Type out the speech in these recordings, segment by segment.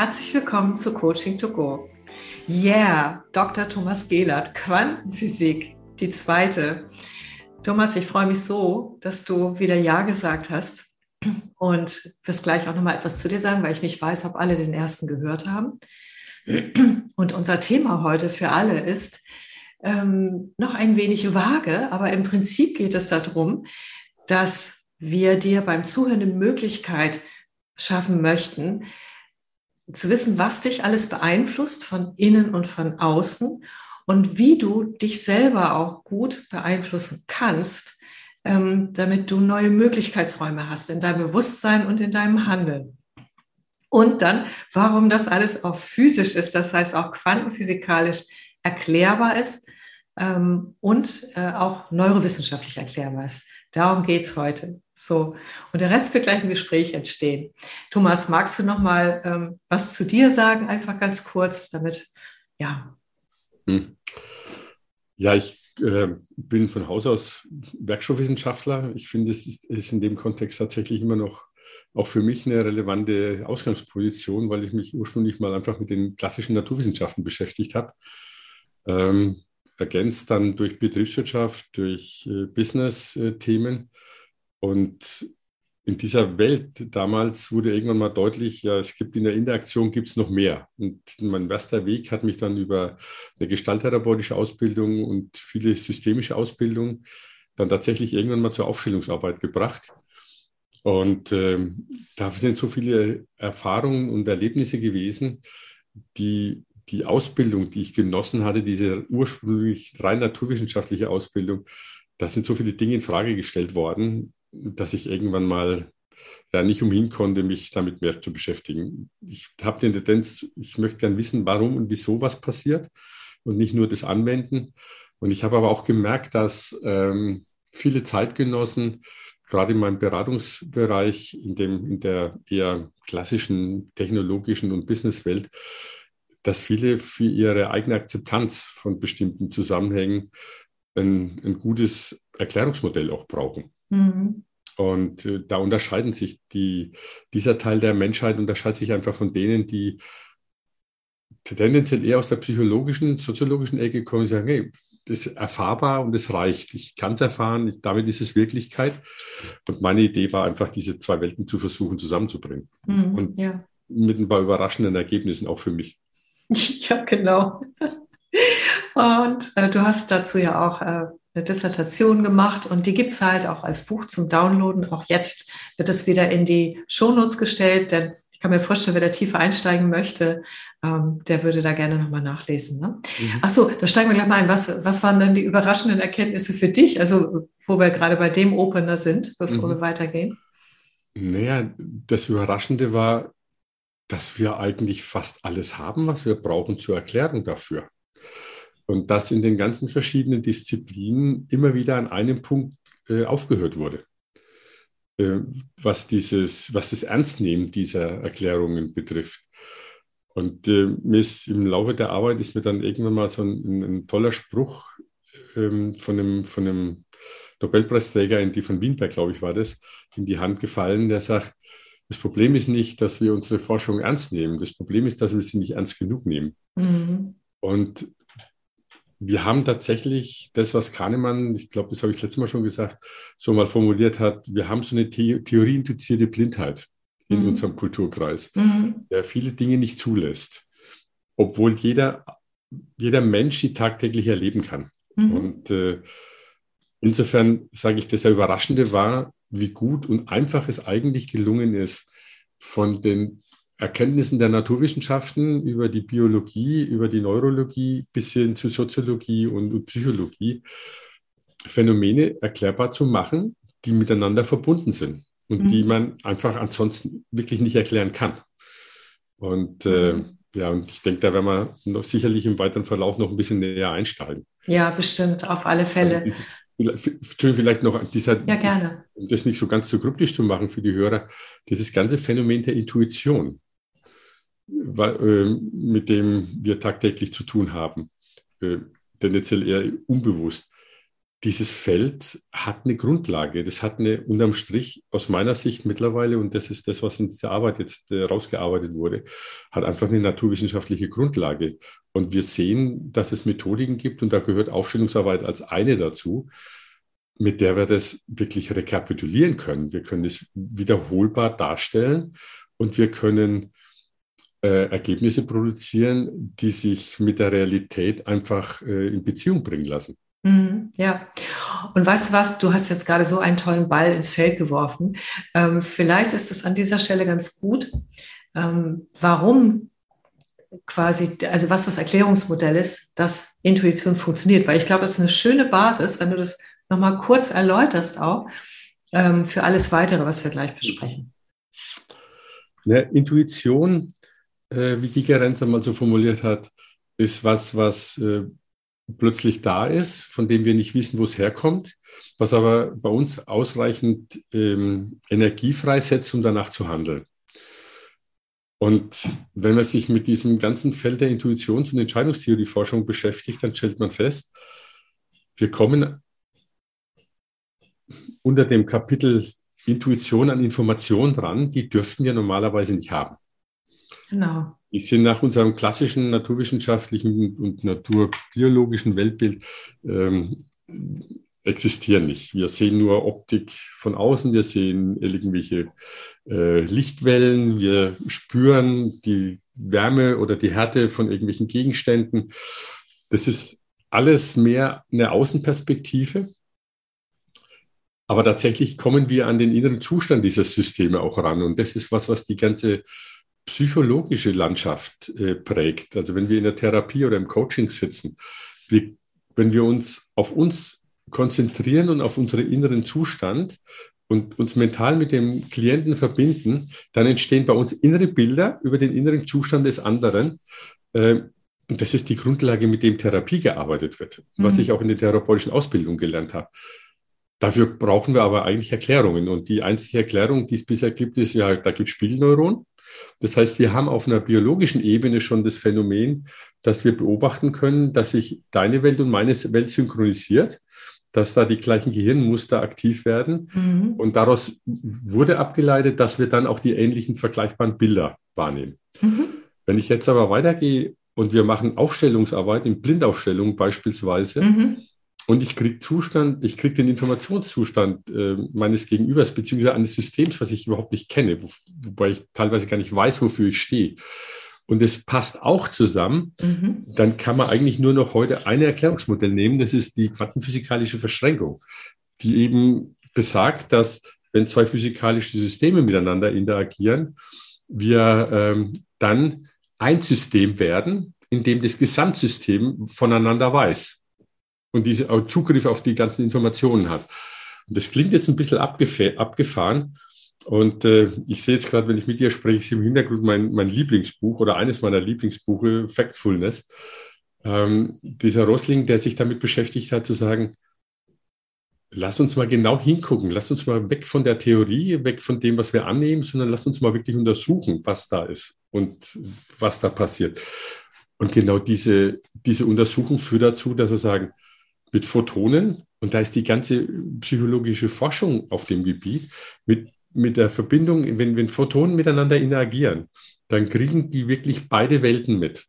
Herzlich willkommen zu Coaching to Go. Yeah, Dr. Thomas Gehlert, Quantenphysik, die zweite. Thomas, ich freue mich so, dass du wieder Ja gesagt hast und wirst gleich auch nochmal etwas zu dir sagen, weil ich nicht weiß, ob alle den ersten gehört haben. Und unser Thema heute für alle ist ähm, noch ein wenig vage, aber im Prinzip geht es darum, dass wir dir beim Zuhören eine Möglichkeit schaffen möchten, zu wissen, was dich alles beeinflusst von innen und von außen und wie du dich selber auch gut beeinflussen kannst, ähm, damit du neue Möglichkeitsräume hast in deinem Bewusstsein und in deinem Handeln. Und dann, warum das alles auch physisch ist, das heißt auch quantenphysikalisch erklärbar ist ähm, und äh, auch neurowissenschaftlich erklärbar ist. Darum geht es heute. So, und der Rest wird gleich im Gespräch entstehen. Thomas, magst du noch mal ähm, was zu dir sagen, einfach ganz kurz, damit, ja. Hm. Ja, ich äh, bin von Haus aus Werkstoffwissenschaftler. Ich finde, es ist, ist in dem Kontext tatsächlich immer noch auch für mich eine relevante Ausgangsposition, weil ich mich ursprünglich mal einfach mit den klassischen Naturwissenschaften beschäftigt habe. Ähm, ergänzt dann durch Betriebswirtschaft, durch äh, Business-Themen. Und in dieser Welt damals wurde irgendwann mal deutlich, ja, es gibt in der Interaktion gibt es noch mehr. Und mein erster Weg hat mich dann über eine gestalttherapeutische Ausbildung und viele systemische Ausbildung dann tatsächlich irgendwann mal zur Aufstellungsarbeit gebracht. Und äh, da sind so viele Erfahrungen und Erlebnisse gewesen, die die Ausbildung, die ich genossen hatte, diese ursprünglich rein naturwissenschaftliche Ausbildung, da sind so viele Dinge in Frage gestellt worden, dass ich irgendwann mal ja, nicht umhin konnte, mich damit mehr zu beschäftigen. Ich habe die Tendenz, ich möchte gern wissen, warum und wieso was passiert und nicht nur das Anwenden. Und ich habe aber auch gemerkt, dass ähm, viele Zeitgenossen, gerade in meinem Beratungsbereich, in, dem, in der eher klassischen technologischen und Businesswelt, dass viele für ihre eigene Akzeptanz von bestimmten Zusammenhängen ein, ein gutes Erklärungsmodell auch brauchen. Mhm. Und äh, da unterscheiden sich die, dieser Teil der Menschheit unterscheidet sich einfach von denen, die tendenziell eher aus der psychologischen, soziologischen Ecke kommen und sagen, hey, das ist erfahrbar und es reicht. Ich kann es erfahren, damit ist es Wirklichkeit. Und meine Idee war einfach, diese zwei Welten zu versuchen zusammenzubringen. Mhm, und ja. mit ein paar überraschenden Ergebnissen auch für mich. Ja, genau. Und äh, du hast dazu ja auch äh, eine Dissertation gemacht und die gibt es halt auch als Buch zum Downloaden. Auch jetzt wird es wieder in die Shownotes gestellt, denn ich kann mir vorstellen, wer da tiefer einsteigen möchte, ähm, der würde da gerne nochmal nachlesen. Ne? Mhm. Ach so, da steigen wir gleich mal ein. Was, was waren denn die überraschenden Erkenntnisse für dich? Also, wo wir gerade bei dem Opener sind, bevor mhm. wir weitergehen. Naja, das Überraschende war, dass wir eigentlich fast alles haben, was wir brauchen zur Erklärung dafür. Und dass in den ganzen verschiedenen Disziplinen immer wieder an einem Punkt äh, aufgehört wurde, äh, was, dieses, was das Ernstnehmen dieser Erklärungen betrifft. Und äh, mir ist im Laufe der Arbeit ist mir dann irgendwann mal so ein, ein toller Spruch ähm, von, einem, von einem Nobelpreisträger, in die von Wienberg, glaube ich, war das, in die Hand gefallen, der sagt, das Problem ist nicht, dass wir unsere Forschung ernst nehmen. Das Problem ist, dass wir sie nicht ernst genug nehmen. Mhm. Und wir haben tatsächlich das, was Kahnemann, ich glaube, das habe ich letztes Mal schon gesagt, so mal formuliert hat, wir haben so eine The theorieinduzierte Blindheit in mhm. unserem Kulturkreis, mhm. der viele Dinge nicht zulässt, obwohl jeder, jeder Mensch die tagtäglich erleben kann. Mhm. Und äh, insofern sage ich, das Überraschende war, wie gut und einfach es eigentlich gelungen ist, von den Erkenntnissen der Naturwissenschaften über die Biologie, über die Neurologie bis hin zu Soziologie und, Psychologie Phänomene erklärbar zu machen, die miteinander verbunden sind und mhm. die man einfach ansonsten wirklich nicht erklären kann. Und äh, mhm. ja, und ich denke, da werden wir noch sicherlich im weiteren Verlauf noch ein bisschen näher einsteigen. Ja, bestimmt, auf alle Fälle. Also Entschuldigung, vielleicht noch dieser, ja, gerne. um das nicht so ganz so kryptisch zu machen für die Hörer, dieses ganze Phänomen der Intuition, mit dem wir tagtäglich zu tun haben, äh, tendenziell eher unbewusst. dieses Feld hat eine Grundlage. Das hat eine unterm Strich aus meiner Sicht mittlerweile, und das ist das, was in der Arbeit jetzt äh, rausgearbeitet wurde, hat einfach eine naturwissenschaftliche Grundlage. Und wir sehen, dass es Methodiken gibt, und da gehört Aufstellungsarbeit als eine dazu, mit der wir das wirklich rekapitulieren können. Wir können es wiederholbar darstellen und wir können äh, Ergebnisse produzieren, die sich mit der Realität einfach äh, in Beziehung bringen lassen. Mhm, ja, und weißt du was, du hast jetzt gerade so einen tollen Ball ins Feld geworfen. Ähm, vielleicht ist es an dieser Stelle ganz gut, ähm, warum quasi, also was das Erklärungsmodell ist, dass Intuition funktioniert. Weil ich glaube, es ist eine schöne Basis, wenn du das nochmal kurz erläuterst auch ähm, für alles weitere, was wir gleich besprechen. Ja, Intuition, äh, wie die Gerenzer mal so formuliert hat, ist was, was äh, plötzlich da ist, von dem wir nicht wissen, wo es herkommt, was aber bei uns ausreichend ähm, Energie freisetzt, um danach zu handeln. Und wenn man sich mit diesem ganzen Feld der Intuitions- und Entscheidungstheorieforschung beschäftigt, dann stellt man fest, wir kommen unter dem Kapitel Intuition an Informationen dran, die dürften wir normalerweise nicht haben. Genau. Die sind nach unserem klassischen naturwissenschaftlichen und naturbiologischen Weltbild ähm, existieren nicht. Wir sehen nur Optik von außen, wir sehen irgendwelche äh, Lichtwellen, wir spüren die Wärme oder die Härte von irgendwelchen Gegenständen. Das ist alles mehr eine Außenperspektive. Aber tatsächlich kommen wir an den inneren Zustand dieser Systeme auch ran. Und das ist was, was die ganze psychologische Landschaft äh, prägt. Also wenn wir in der Therapie oder im Coaching sitzen, wir, wenn wir uns auf uns konzentrieren und auf unseren inneren Zustand und uns mental mit dem Klienten verbinden, dann entstehen bei uns innere Bilder über den inneren Zustand des anderen. Äh, und das ist die Grundlage, mit dem Therapie gearbeitet wird, mhm. was ich auch in der therapeutischen Ausbildung gelernt habe. Dafür brauchen wir aber eigentlich Erklärungen. Und die einzige Erklärung, die es bisher gibt, ist ja, da gibt es Spiegelneuronen. Das heißt, wir haben auf einer biologischen Ebene schon das Phänomen, dass wir beobachten können, dass sich deine Welt und meine Welt synchronisiert, dass da die gleichen Gehirnmuster aktiv werden. Mhm. Und daraus wurde abgeleitet, dass wir dann auch die ähnlichen vergleichbaren Bilder wahrnehmen. Mhm. Wenn ich jetzt aber weitergehe und wir machen Aufstellungsarbeit in Blindaufstellung beispielsweise, mhm. Und ich kriege Zustand, ich kriege den Informationszustand äh, meines Gegenübers beziehungsweise eines Systems, was ich überhaupt nicht kenne, wo, wobei ich teilweise gar nicht weiß, wofür ich stehe. Und es passt auch zusammen, mhm. dann kann man eigentlich nur noch heute ein Erklärungsmodell nehmen. Das ist die quantenphysikalische Verschränkung, die eben besagt, dass wenn zwei physikalische Systeme miteinander interagieren, wir ähm, dann ein System werden, in dem das Gesamtsystem voneinander weiß und diese Zugriff auf die ganzen Informationen hat. Und das klingt jetzt ein bisschen abgefahren. Und äh, ich sehe jetzt gerade, wenn ich mit dir spreche, ist im Hintergrund mein, mein Lieblingsbuch oder eines meiner Lieblingsbuche, Factfulness. Ähm, dieser Rosling, der sich damit beschäftigt hat, zu sagen, lass uns mal genau hingucken, lass uns mal weg von der Theorie, weg von dem, was wir annehmen, sondern lass uns mal wirklich untersuchen, was da ist und was da passiert. Und genau diese, diese Untersuchung führt dazu, dass wir sagen, mit Photonen, und da ist die ganze psychologische Forschung auf dem Gebiet, mit, mit der Verbindung, wenn, wenn Photonen miteinander interagieren, dann kriegen die wirklich beide Welten mit.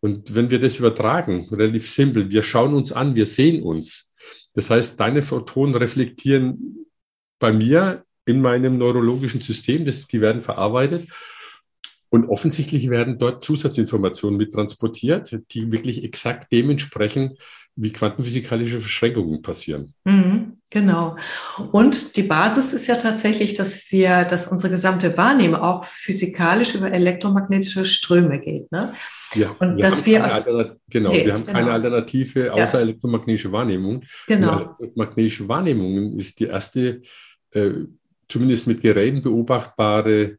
Und wenn wir das übertragen, relativ simpel, wir schauen uns an, wir sehen uns. Das heißt, deine Photonen reflektieren bei mir in meinem neurologischen System, das, die werden verarbeitet. Und offensichtlich werden dort Zusatzinformationen mit transportiert, die wirklich exakt dementsprechend wie quantenphysikalische Verschränkungen passieren. Mhm, genau. Und die Basis ist ja tatsächlich, dass wir, dass unsere gesamte Wahrnehmung auch physikalisch über elektromagnetische Ströme geht. Ne? Ja, und wir dass wir aus, genau, nee, wir haben genau. keine Alternative außer ja. elektromagnetische Wahrnehmung. Genau. elektromagnetische Wahrnehmung ist die erste, äh, zumindest mit Geräten beobachtbare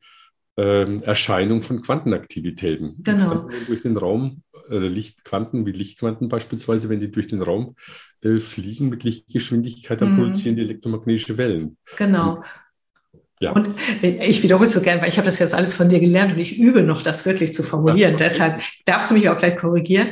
äh, Erscheinung von Quantenaktivitäten. Genau. durch den Raum äh, Lichtquanten, wie Lichtquanten beispielsweise, wenn die durch den Raum äh, fliegen mit Lichtgeschwindigkeit, dann mhm. produzieren die elektromagnetische Wellen. Genau. Und, ja. Und ich wiederhole es so gern, weil ich habe das jetzt alles von dir gelernt und ich übe noch, das wirklich zu formulieren. Ja. Deshalb darfst du mich auch gleich korrigieren.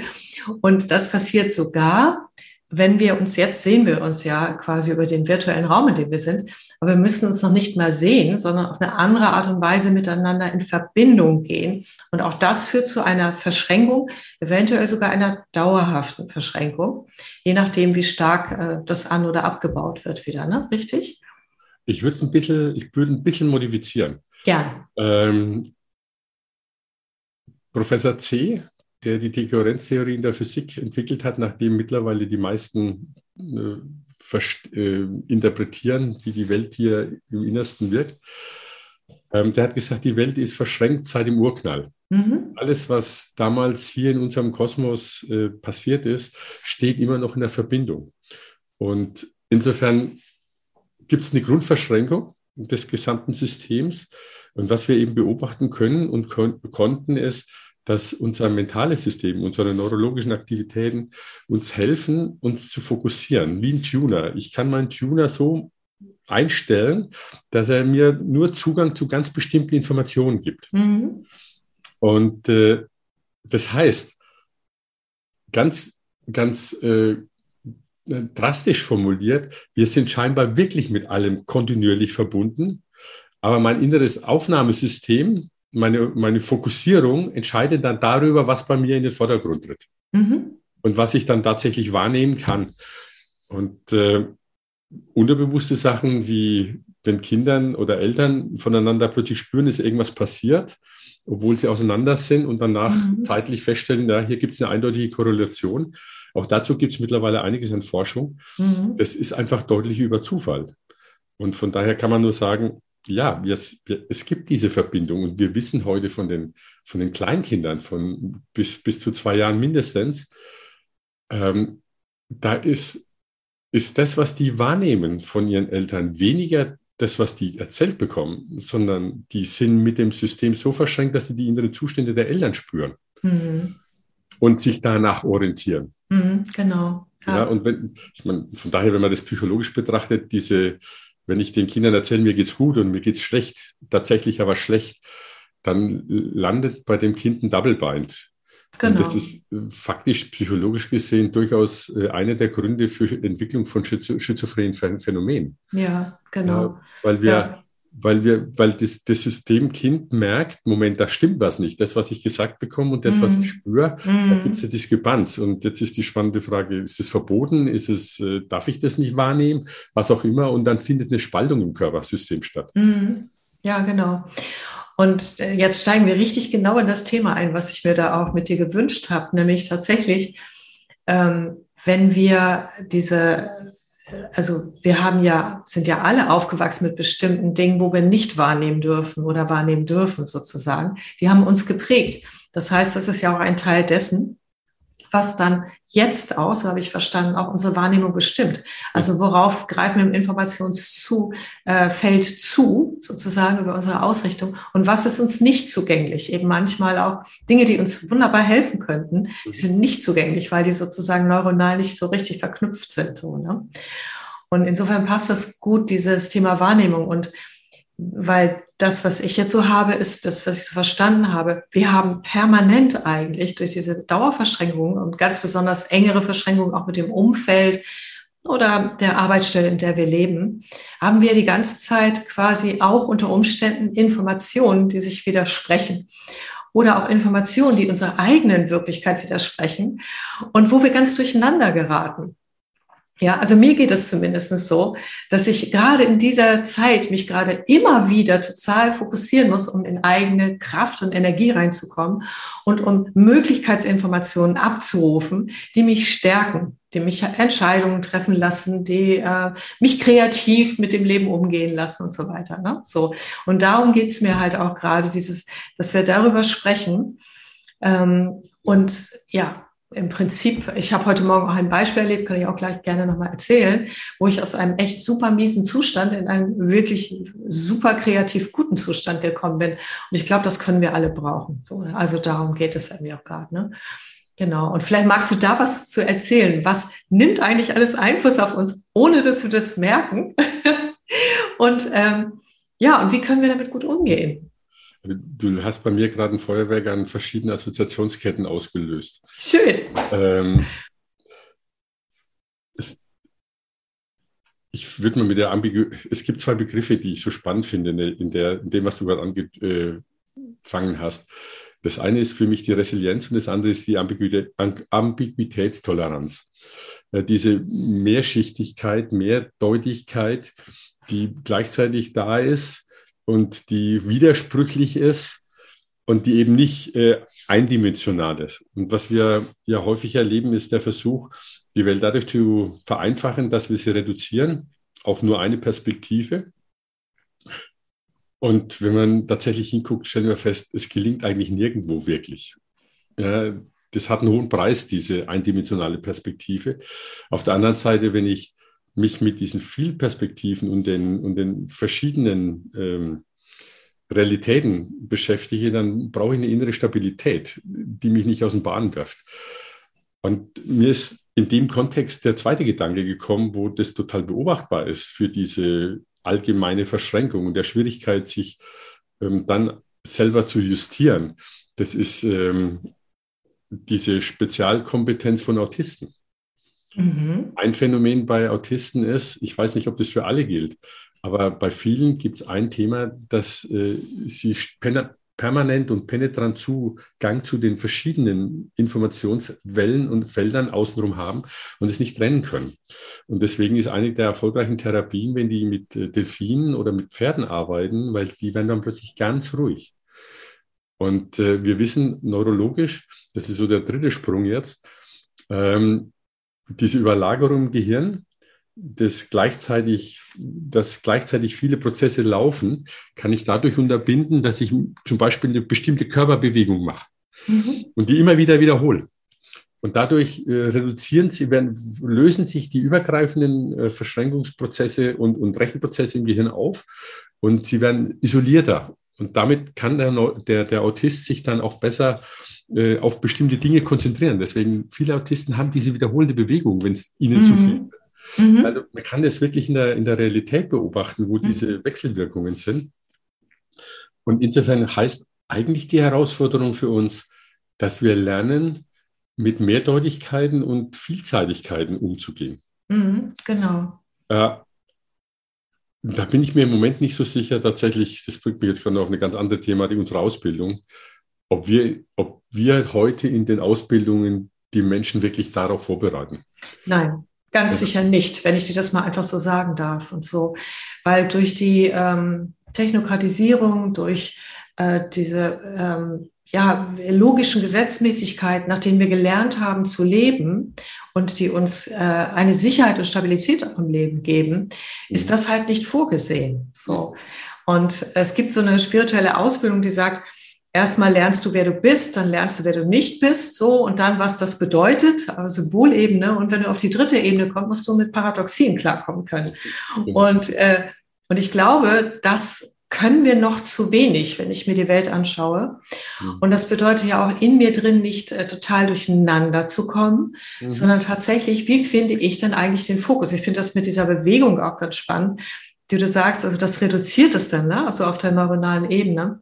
Und das passiert sogar, wenn wir uns jetzt sehen wir uns ja quasi über den virtuellen Raum, in dem wir sind, aber wir müssen uns noch nicht mal sehen, sondern auf eine andere Art und Weise miteinander in Verbindung gehen. Und auch das führt zu einer Verschränkung, eventuell sogar einer dauerhaften Verschränkung, je nachdem, wie stark äh, das an- oder abgebaut wird wieder, ne? Richtig? Ich würde es ein bisschen, ich würde ein bisschen modifizieren. Ja. Ähm, Professor C der die Dekohärenztheorie in der Physik entwickelt hat, nachdem mittlerweile die meisten äh, äh, interpretieren, wie die Welt hier im Innersten wirkt. Ähm, der hat gesagt, die Welt ist verschränkt seit dem Urknall. Mhm. Alles, was damals hier in unserem Kosmos äh, passiert ist, steht immer noch in der Verbindung. Und insofern gibt es eine Grundverschränkung des gesamten Systems. Und was wir eben beobachten können und kon konnten, ist, dass unser mentales System, unsere neurologischen Aktivitäten uns helfen, uns zu fokussieren, wie ein Tuner. Ich kann meinen Tuner so einstellen, dass er mir nur Zugang zu ganz bestimmten Informationen gibt. Mhm. Und äh, das heißt, ganz, ganz äh, drastisch formuliert, wir sind scheinbar wirklich mit allem kontinuierlich verbunden, aber mein inneres Aufnahmesystem meine, meine Fokussierung entscheidet dann darüber, was bei mir in den Vordergrund tritt. Mhm. Und was ich dann tatsächlich wahrnehmen kann. Und äh, unterbewusste Sachen wie, wenn Kindern oder Eltern voneinander plötzlich spüren, dass irgendwas passiert, obwohl sie auseinander sind und danach mhm. zeitlich feststellen, ja, hier gibt es eine eindeutige Korrelation. Auch dazu gibt es mittlerweile einiges an Forschung. Mhm. Das ist einfach deutlich über Zufall. Und von daher kann man nur sagen, ja, wir, es gibt diese Verbindung und wir wissen heute von den, von den Kleinkindern von bis, bis zu zwei Jahren mindestens, ähm, da ist, ist das, was die wahrnehmen von ihren Eltern, weniger das, was die erzählt bekommen, sondern die sind mit dem System so verschränkt, dass sie die inneren Zustände der Eltern spüren mhm. und sich danach orientieren. Mhm, genau. Ja. ja, und wenn, ich meine, von daher, wenn man das psychologisch betrachtet, diese, wenn ich den Kindern erzähle, mir geht's gut und mir geht's schlecht, tatsächlich aber schlecht, dann landet bei dem Kind ein Double Bind. Genau. Und das ist äh, faktisch psychologisch gesehen durchaus äh, einer der Gründe für Entwicklung von schizophrenen Phänomenen. Ja, genau. Ja, weil wir, ja weil wir, weil das, das Systemkind merkt, Moment, da stimmt was nicht. Das, was ich gesagt bekomme und das, mm. was ich spüre, mm. da gibt es eine Diskrepanz. Und jetzt ist die spannende Frage, ist es verboten? Ist es, äh, darf ich das nicht wahrnehmen? Was auch immer. Und dann findet eine Spaltung im Körpersystem statt. Mm. Ja, genau. Und äh, jetzt steigen wir richtig genau in das Thema ein, was ich mir da auch mit dir gewünscht habe, nämlich tatsächlich, ähm, wenn wir diese also wir haben ja, sind ja alle aufgewachsen mit bestimmten Dingen, wo wir nicht wahrnehmen dürfen oder wahrnehmen dürfen sozusagen. Die haben uns geprägt. Das heißt, das ist ja auch ein Teil dessen, was dann jetzt aus, so habe ich verstanden, auch unsere Wahrnehmung bestimmt. Also worauf greifen wir im Informationsfeld äh, zu, sozusagen über unsere Ausrichtung und was ist uns nicht zugänglich? Eben manchmal auch Dinge, die uns wunderbar helfen könnten, die sind nicht zugänglich, weil die sozusagen neuronal nicht so richtig verknüpft sind. So, ne? Und insofern passt das gut, dieses Thema Wahrnehmung. Und weil das, was ich jetzt so habe, ist das, was ich so verstanden habe. Wir haben permanent eigentlich durch diese Dauerverschränkung und ganz besonders engere Verschränkungen auch mit dem Umfeld oder der Arbeitsstelle, in der wir leben, haben wir die ganze Zeit quasi auch unter Umständen Informationen, die sich widersprechen oder auch Informationen, die unserer eigenen Wirklichkeit widersprechen und wo wir ganz durcheinander geraten. Ja, also mir geht es zumindest so, dass ich gerade in dieser Zeit mich gerade immer wieder total fokussieren muss, um in eigene Kraft und Energie reinzukommen und um Möglichkeitsinformationen abzurufen, die mich stärken, die mich Entscheidungen treffen lassen, die äh, mich kreativ mit dem Leben umgehen lassen und so weiter. Ne? So und darum geht's mir halt auch gerade dieses, dass wir darüber sprechen ähm, und ja im Prinzip, ich habe heute Morgen auch ein Beispiel erlebt, kann ich auch gleich gerne nochmal erzählen, wo ich aus einem echt super miesen Zustand in einen wirklich super kreativ guten Zustand gekommen bin. Und ich glaube, das können wir alle brauchen. So, also darum geht es irgendwie auch gerade. Ne? Genau. Und vielleicht magst du da was zu erzählen. Was nimmt eigentlich alles Einfluss auf uns, ohne dass wir das merken? und ähm, ja, und wie können wir damit gut umgehen? Du hast bei mir gerade ein Feuerwerk an verschiedenen Assoziationsketten ausgelöst. Schön. Ähm, ich würde mal mit der Ambigu es gibt zwei Begriffe, die ich so spannend finde in, der, in dem, was du gerade angefangen hast. Das eine ist für mich die Resilienz und das andere ist die Ambiguität, Ambiguitätstoleranz. Äh, diese Mehrschichtigkeit, Mehrdeutigkeit, die gleichzeitig da ist und die widersprüchlich ist und die eben nicht äh, eindimensional ist. Und was wir ja häufig erleben, ist der Versuch, die Welt dadurch zu vereinfachen, dass wir sie reduzieren auf nur eine Perspektive. Und wenn man tatsächlich hinguckt, stellen wir fest, es gelingt eigentlich nirgendwo wirklich. Ja, das hat einen hohen Preis, diese eindimensionale Perspektive. Auf der anderen Seite, wenn ich mich mit diesen Vielperspektiven und den, und den verschiedenen ähm, Realitäten beschäftige, dann brauche ich eine innere Stabilität, die mich nicht aus dem Bahn wirft. Und mir ist in dem Kontext der zweite Gedanke gekommen, wo das total beobachtbar ist für diese allgemeine Verschränkung und der Schwierigkeit, sich ähm, dann selber zu justieren. Das ist ähm, diese Spezialkompetenz von Autisten. Mhm. Ein Phänomen bei Autisten ist, ich weiß nicht, ob das für alle gilt, aber bei vielen gibt es ein Thema, dass äh, sie permanent und penetrant Zugang zu den verschiedenen Informationswellen und Feldern außenrum haben und es nicht trennen können. Und deswegen ist eine der erfolgreichen Therapien, wenn die mit äh, Delfinen oder mit Pferden arbeiten, weil die werden dann plötzlich ganz ruhig. Und äh, wir wissen neurologisch, das ist so der dritte Sprung jetzt, ähm, diese Überlagerung im Gehirn, das gleichzeitig, dass gleichzeitig viele Prozesse laufen, kann ich dadurch unterbinden, dass ich zum Beispiel eine bestimmte Körperbewegung mache mhm. und die immer wieder wiederhole. Und dadurch äh, reduzieren sie, werden, lösen sich die übergreifenden äh, Verschränkungsprozesse und, und Rechenprozesse im Gehirn auf und sie werden isolierter. Und damit kann der, der, der Autist sich dann auch besser äh, auf bestimmte Dinge konzentrieren. Deswegen viele Autisten haben diese wiederholende Bewegung, wenn es ihnen mhm. zu viel wird. Mhm. Also man kann das wirklich in der, in der Realität beobachten, wo mhm. diese Wechselwirkungen sind. Und insofern heißt eigentlich die Herausforderung für uns, dass wir lernen, mit Mehrdeutigkeiten und Vielseitigkeiten umzugehen. Mhm, genau. Äh, da bin ich mir im Moment nicht so sicher, tatsächlich, das bringt mich jetzt gerade auf eine ganz andere Thematik, unsere Ausbildung, ob wir, ob wir heute in den Ausbildungen die Menschen wirklich darauf vorbereiten. Nein, Ganz sicher nicht, wenn ich dir das mal einfach so sagen darf und so. Weil durch die ähm, Technokratisierung, durch äh, diese ähm, ja, logischen Gesetzmäßigkeiten, nach denen wir gelernt haben zu leben und die uns äh, eine Sicherheit und Stabilität auch im Leben geben, ist mhm. das halt nicht vorgesehen. So. Und es gibt so eine spirituelle Ausbildung, die sagt, erstmal lernst du, wer du bist, dann lernst du, wer du nicht bist, so und dann, was das bedeutet, also Symbolebene. Und wenn du auf die dritte Ebene kommst, musst du mit Paradoxien klarkommen können. Genau. Und, äh, und ich glaube, das können wir noch zu wenig, wenn ich mir die Welt anschaue. Mhm. Und das bedeutet ja auch in mir drin nicht äh, total durcheinander zu kommen, mhm. sondern tatsächlich, wie finde ich denn eigentlich den Fokus? Ich finde das mit dieser Bewegung auch ganz spannend, die du sagst, also das reduziert es dann, ne? also auf der neuronalen Ebene.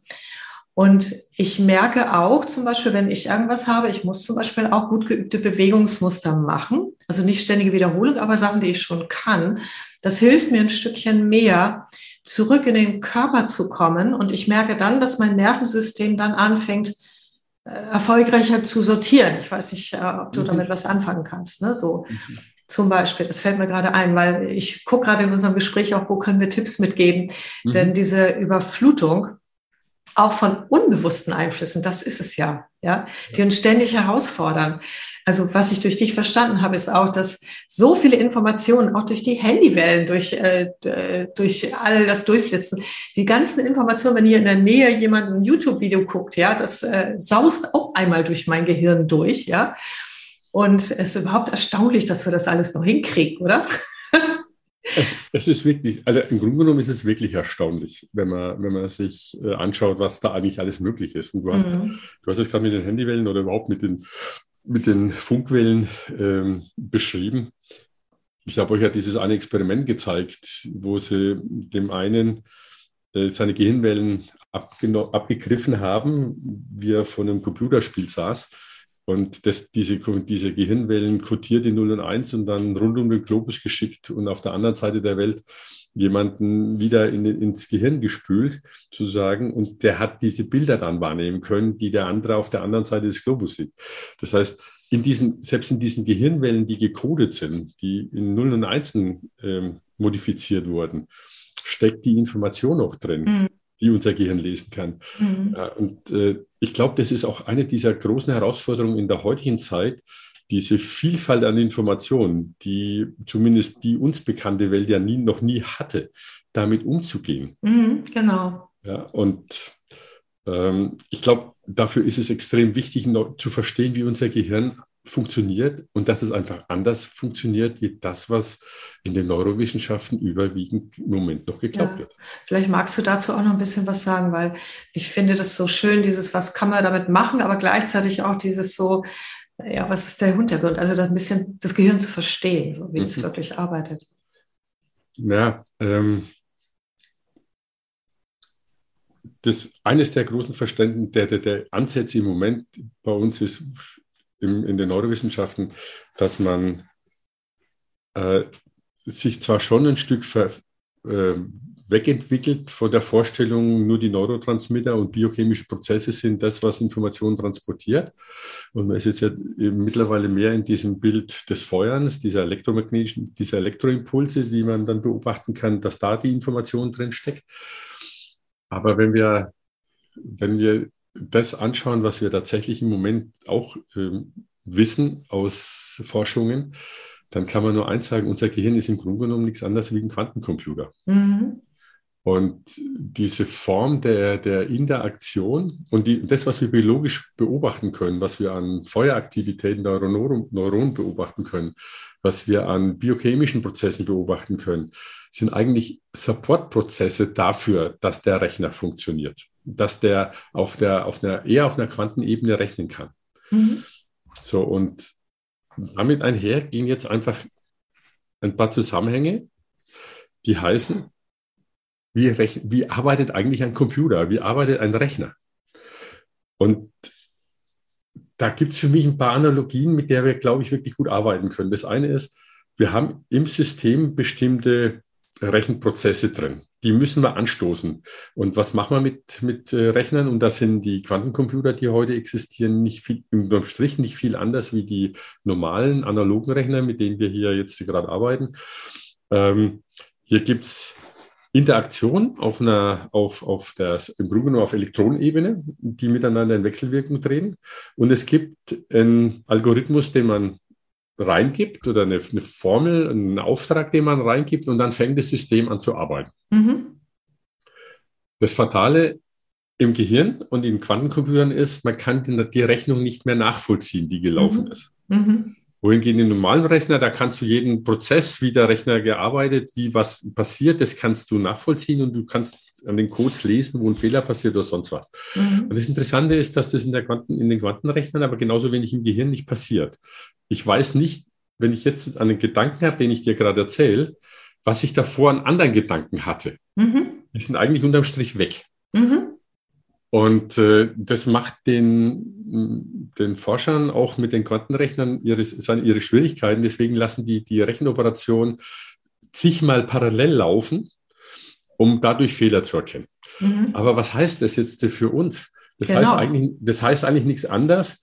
Und ich merke auch zum Beispiel, wenn ich irgendwas habe, ich muss zum Beispiel auch gut geübte Bewegungsmuster machen. Also nicht ständige Wiederholung, aber Sachen, die ich schon kann. Das hilft mir ein Stückchen mehr, zurück in den Körper zu kommen. Und ich merke dann, dass mein Nervensystem dann anfängt, äh, erfolgreicher zu sortieren. Ich weiß nicht, äh, ob du mhm. damit was anfangen kannst. Ne? So. Mhm. Zum Beispiel, das fällt mir gerade ein, weil ich gucke gerade in unserem Gespräch auch, wo können wir Tipps mitgeben. Mhm. Denn diese Überflutung, auch von unbewussten Einflüssen, das ist es ja, ja, die uns ständig herausfordern. Also was ich durch dich verstanden habe, ist auch, dass so viele Informationen, auch durch die Handywellen, durch, äh, durch all das Durchflitzen, die ganzen Informationen, wenn hier in der Nähe jemand ein YouTube-Video guckt, ja, das äh, saust auch einmal durch mein Gehirn durch, ja. Und es ist überhaupt erstaunlich, dass wir das alles noch hinkriegen, oder? Es, es, ist wirklich, also im Grunde genommen ist es wirklich erstaunlich, wenn man, wenn man sich äh, anschaut, was da eigentlich alles möglich ist. Und du hast, mhm. du hast es gerade mit den Handywellen oder überhaupt mit den, mit den Funkwellen ähm, beschrieben. Ich habe euch ja dieses eine Experiment gezeigt, wo sie dem einen äh, seine Gehirnwellen abgegriffen haben, wie er vor einem Computerspiel saß und das, diese, diese Gehirnwellen kodiert in 0 und 1 und dann rund um den Globus geschickt und auf der anderen Seite der Welt jemanden wieder in, ins Gehirn gespült, sozusagen, und der hat diese Bilder dann wahrnehmen können, die der andere auf der anderen Seite des Globus sieht. Das heißt, in diesen, selbst in diesen Gehirnwellen, die gecodet sind, die in 0 und 1 ähm, modifiziert wurden, steckt die Information auch drin. Mhm die unser Gehirn lesen kann. Mhm. Und äh, ich glaube, das ist auch eine dieser großen Herausforderungen in der heutigen Zeit, diese Vielfalt an Informationen, die zumindest die uns bekannte Welt ja nie, noch nie hatte, damit umzugehen. Mhm, genau. Ja, und ähm, ich glaube, dafür ist es extrem wichtig, zu verstehen, wie unser Gehirn funktioniert und dass es einfach anders funktioniert, wie das, was in den Neurowissenschaften überwiegend im Moment noch geglaubt ja. wird. Vielleicht magst du dazu auch noch ein bisschen was sagen, weil ich finde das so schön, dieses, was kann man damit machen, aber gleichzeitig auch dieses so, ja, was ist der Hintergrund? Also ein bisschen das Gehirn zu verstehen, so wie mhm. es wirklich arbeitet. Ja, ähm, das eines der großen Verständnisse, der, der, der Ansätze im Moment bei uns ist im, in den Neurowissenschaften, dass man äh, sich zwar schon ein Stück ver, äh, wegentwickelt von der Vorstellung, nur die Neurotransmitter und biochemische Prozesse sind das, was Informationen transportiert. Und man ist jetzt ja mittlerweile mehr in diesem Bild des Feuerns, dieser elektromagnetischen, dieser Elektroimpulse, die man dann beobachten kann, dass da die Information drin steckt. Aber wenn wir, wenn wir das anschauen, was wir tatsächlich im Moment auch äh, wissen aus Forschungen, dann kann man nur eins sagen, unser Gehirn ist im Grunde genommen nichts anderes wie ein Quantencomputer. Mhm. Und diese Form der, der Interaktion und die, das, was wir biologisch beobachten können, was wir an Feueraktivitäten der Neuronen beobachten können, was wir an biochemischen Prozessen beobachten können, sind eigentlich Supportprozesse dafür, dass der Rechner funktioniert, dass der auf der, auf einer, eher auf einer Quantenebene rechnen kann. Mhm. So, und damit einher gehen jetzt einfach ein paar Zusammenhänge, die heißen, wie, wie arbeitet eigentlich ein Computer? Wie arbeitet ein Rechner? Und da gibt es für mich ein paar Analogien, mit der wir, glaube ich, wirklich gut arbeiten können. Das eine ist, wir haben im System bestimmte Rechenprozesse drin. Die müssen wir anstoßen. Und was machen wir mit, mit äh, Rechnern? Und das sind die Quantencomputer, die heute existieren, nicht viel, im Strich nicht viel anders wie die normalen analogen Rechner, mit denen wir hier jetzt gerade arbeiten. Ähm, hier gibt es Interaktion auf einer, auf, auf der, im Grunde genommen auf Elektronenebene, die miteinander in Wechselwirkung drehen. Und es gibt einen Algorithmus, den man reingibt oder eine, eine Formel, einen Auftrag, den man reingibt und dann fängt das System an zu arbeiten. Mhm. Das Fatale im Gehirn und in Quantencomputern ist, man kann die, Rechnung nicht mehr nachvollziehen, die gelaufen mhm. ist. Mhm. Wohingegen im normalen Rechner, da kannst du jeden Prozess, wie der Rechner gearbeitet, wie was passiert, das kannst du nachvollziehen und du kannst an den Codes lesen, wo ein Fehler passiert oder sonst was. Mhm. Und das Interessante ist, dass das in, der Quanten, in den Quantenrechnern aber genauso wenig im Gehirn nicht passiert. Ich weiß nicht, wenn ich jetzt einen Gedanken habe, den ich dir gerade erzähle, was ich davor an anderen Gedanken hatte. Mhm. Die sind eigentlich unterm Strich weg. Mhm. Und äh, das macht den, den Forschern auch mit den Quantenrechnern ihre, ihre Schwierigkeiten. Deswegen lassen die die Rechenoperation zigmal parallel laufen, um dadurch Fehler zu erkennen. Mhm. Aber was heißt das jetzt für uns? Das, genau. heißt, eigentlich, das heißt eigentlich nichts anderes,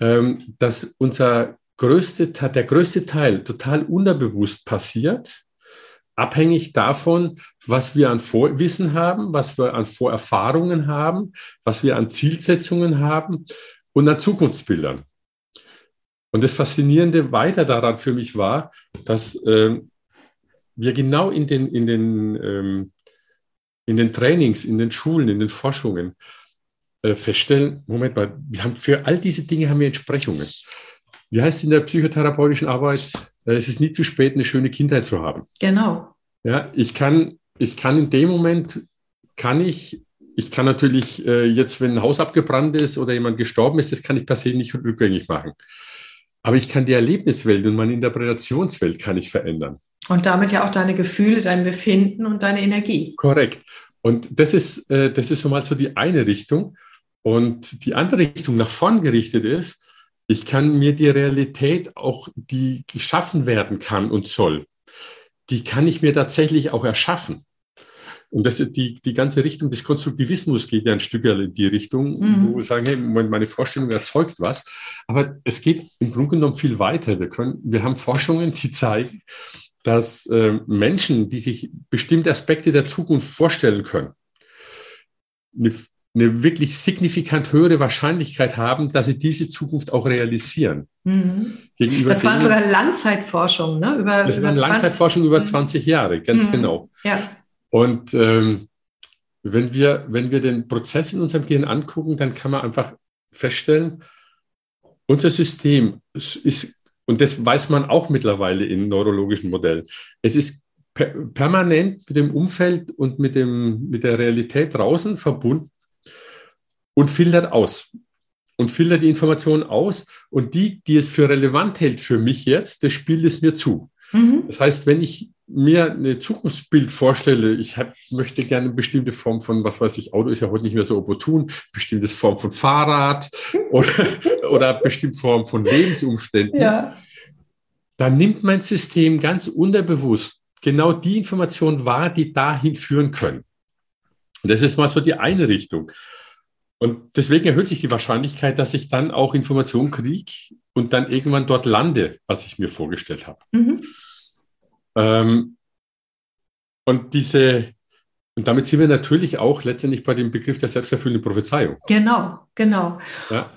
ähm, dass unser größte, der größte Teil total unterbewusst passiert abhängig davon, was wir an Vorwissen haben, was wir an Vorerfahrungen haben, was wir an Zielsetzungen haben und an Zukunftsbildern. Und das Faszinierende weiter daran für mich war, dass äh, wir genau in den, in, den, ähm, in den Trainings, in den Schulen, in den Forschungen äh, feststellen, Moment mal, wir haben für all diese Dinge haben wir Entsprechungen. Wie heißt es in der psychotherapeutischen Arbeit? Äh, es ist nie zu spät, eine schöne Kindheit zu haben. Genau. Ja, ich kann, ich kann in dem Moment, kann ich, ich kann natürlich äh, jetzt, wenn ein Haus abgebrannt ist oder jemand gestorben ist, das kann ich per se nicht rückgängig machen. Aber ich kann die Erlebniswelt und meine Interpretationswelt kann ich verändern. Und damit ja auch deine Gefühle, dein Befinden und deine Energie. Korrekt. Und das ist, äh, das ist so mal so die eine Richtung. Und die andere Richtung nach vorn gerichtet ist, Ich kann mir die Realität auch, die geschaffen werden kann und soll, die kann ich mir tatsächlich auch erschaffen. Und das ist die, die ganze Richtung des Konstruktivismus geht ja ein Stück in die Richtung, mhm. wo wir sagen, hey, meine Vorstellung erzeugt was. Aber es geht im Grunde genommen viel weiter. Wir, können, wir haben Forschungen, die zeigen, dass äh, Menschen, die sich bestimmte Aspekte der Zukunft vorstellen können, eine, eine, wirklich signifikant höhere Wahrscheinlichkeit haben, dass sie diese Zukunft auch realisieren. Mhm. das waren sogar Langzeitforschung, ne? Über, das über war Langzeitforschung über 20 mhm. Jahre, ganz mhm. genau. Ja. Und ähm, wenn, wir, wenn wir den Prozess in unserem Gehirn angucken, dann kann man einfach feststellen, unser System ist, und das weiß man auch mittlerweile in neurologischen Modellen, es ist per permanent mit dem Umfeld und mit, dem, mit der Realität draußen verbunden und filtert aus. Und filtert die Informationen aus und die, die es für relevant hält für mich jetzt, das spielt es mir zu. Mhm. Das heißt, wenn ich mir eine Zukunftsbild vorstelle, ich hab, möchte gerne eine bestimmte Form von, was weiß ich, Auto ist ja heute nicht mehr so opportun, bestimmte Form von Fahrrad oder, oder bestimmte Form von Lebensumständen, ja. dann nimmt mein System ganz unterbewusst genau die Informationen wahr, die dahin führen können. Das ist mal so die eine Richtung. Und deswegen erhöht sich die Wahrscheinlichkeit, dass ich dann auch Informationen kriege und dann irgendwann dort lande, was ich mir vorgestellt habe. Mhm. Ähm, und diese, und damit sind wir natürlich auch letztendlich bei dem Begriff der selbsterfüllenden Prophezeiung. Genau, genau. Ja.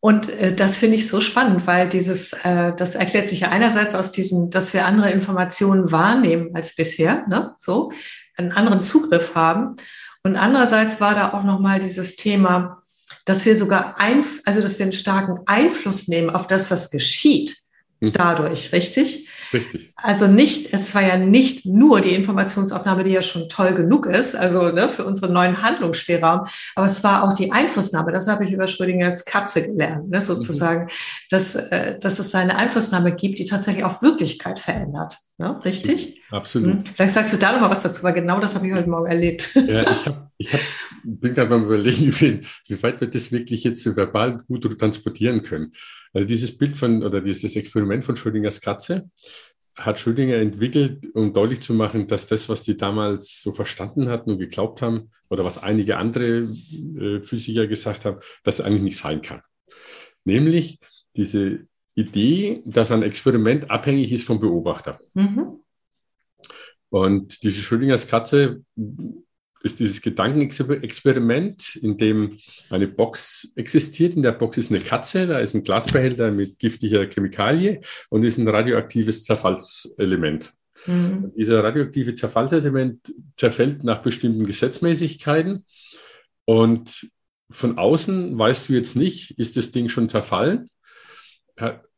Und äh, das finde ich so spannend, weil dieses, äh, das erklärt sich ja einerseits aus diesem, dass wir andere Informationen wahrnehmen als bisher, ne? so, einen anderen Zugriff haben. Und andererseits war da auch nochmal dieses Thema, dass wir sogar ein, also dass wir einen starken Einfluss nehmen auf das, was geschieht, mhm. dadurch, richtig? Richtig. Also nicht, es war ja nicht nur die Informationsaufnahme, die ja schon toll genug ist, also ne, für unseren neuen Handlungsspielraum, aber es war auch die Einflussnahme. Das habe ich über Schrödingers Katze gelernt, ne, sozusagen, mhm. dass, äh, dass es eine Einflussnahme gibt, die tatsächlich auch Wirklichkeit verändert. Ne? Richtig? Absolut. Hm. Vielleicht sagst du da noch mal was dazu, weil genau das habe ich heute Morgen erlebt. Ja, ich, hab, ich hab, bin gerade beim Überlegen, wie, wie weit wir das wirklich jetzt verbal gut transportieren können. Also dieses Bild von oder dieses Experiment von Schrödingers Katze hat Schrödinger entwickelt, um deutlich zu machen, dass das, was die damals so verstanden hatten und geglaubt haben, oder was einige andere äh, Physiker gesagt haben, dass es eigentlich nicht sein kann. Nämlich diese Idee, dass ein Experiment abhängig ist vom Beobachter. Mhm. Und diese Schrödingers Katze ist dieses Gedankenexperiment, in dem eine Box existiert. In der Box ist eine Katze, da ist ein Glasbehälter mit giftiger Chemikalie und ist ein radioaktives Zerfallselement. Mhm. Dieser radioaktive Zerfallselement zerfällt nach bestimmten Gesetzmäßigkeiten und von außen weißt du jetzt nicht, ist das Ding schon zerfallen?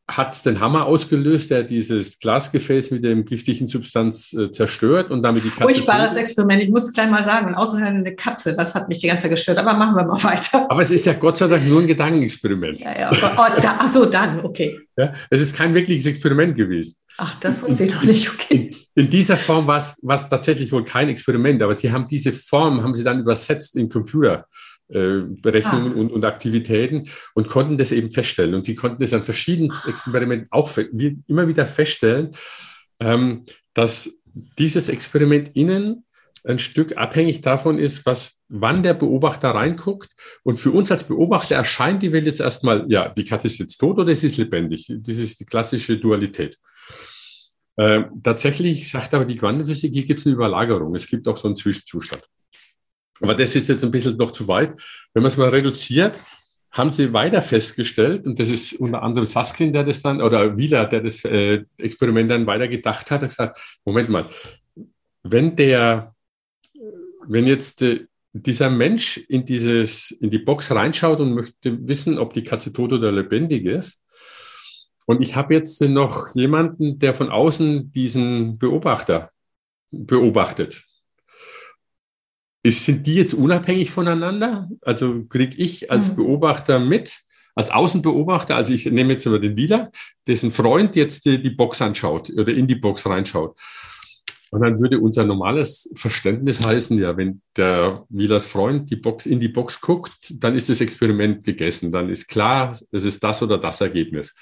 Hat den Hammer ausgelöst, der dieses Glasgefäß mit dem giftigen Substanz äh, zerstört und damit die Katze. Furchtbares Experiment, ich muss es gleich mal sagen. Und außerdem eine Katze, das hat mich die ganze Zeit gestört. Aber machen wir mal weiter. Aber es ist ja Gott sei Dank nur ein Gedankenexperiment. Ja, ja, oh, da, ach so, dann, okay. Ja, es ist kein wirkliches Experiment gewesen. Ach, das wusste ich noch nicht, okay. In, in dieser Form war es tatsächlich wohl kein Experiment, aber die haben diese Form, haben sie dann übersetzt in Computer. Äh, Berechnungen ah. und, und, Aktivitäten und konnten das eben feststellen. Und sie konnten das an verschiedenen Experimenten auch wie, immer wieder feststellen, ähm, dass dieses Experiment innen ein Stück abhängig davon ist, was, wann der Beobachter reinguckt. Und für uns als Beobachter erscheint die Welt jetzt erstmal, ja, die Katze ist jetzt tot oder sie ist lebendig. Das ist die klassische Dualität. Ähm, tatsächlich sagt aber die Quantenphysik, hier gibt es eine Überlagerung. Es gibt auch so einen Zwischenzustand. Aber das ist jetzt ein bisschen noch zu weit. Wenn man es mal reduziert, haben sie weiter festgestellt, und das ist unter anderem Saskin, der das dann, oder Wieler, der das äh, Experiment dann weiter gedacht hat, hat gesagt, Moment mal, wenn der, wenn jetzt äh, dieser Mensch in dieses, in die Box reinschaut und möchte wissen, ob die Katze tot oder lebendig ist, und ich habe jetzt noch jemanden, der von außen diesen Beobachter beobachtet. Ist, sind die jetzt unabhängig voneinander? Also kriege ich als mhm. Beobachter mit, als Außenbeobachter, also ich nehme jetzt aber den Wieler, dessen Freund jetzt die, die Box anschaut oder in die Box reinschaut. Und dann würde unser normales Verständnis heißen, ja, wenn der Wielers Freund die Box in die Box guckt, dann ist das Experiment gegessen. Dann ist klar, es ist das oder das Ergebnis.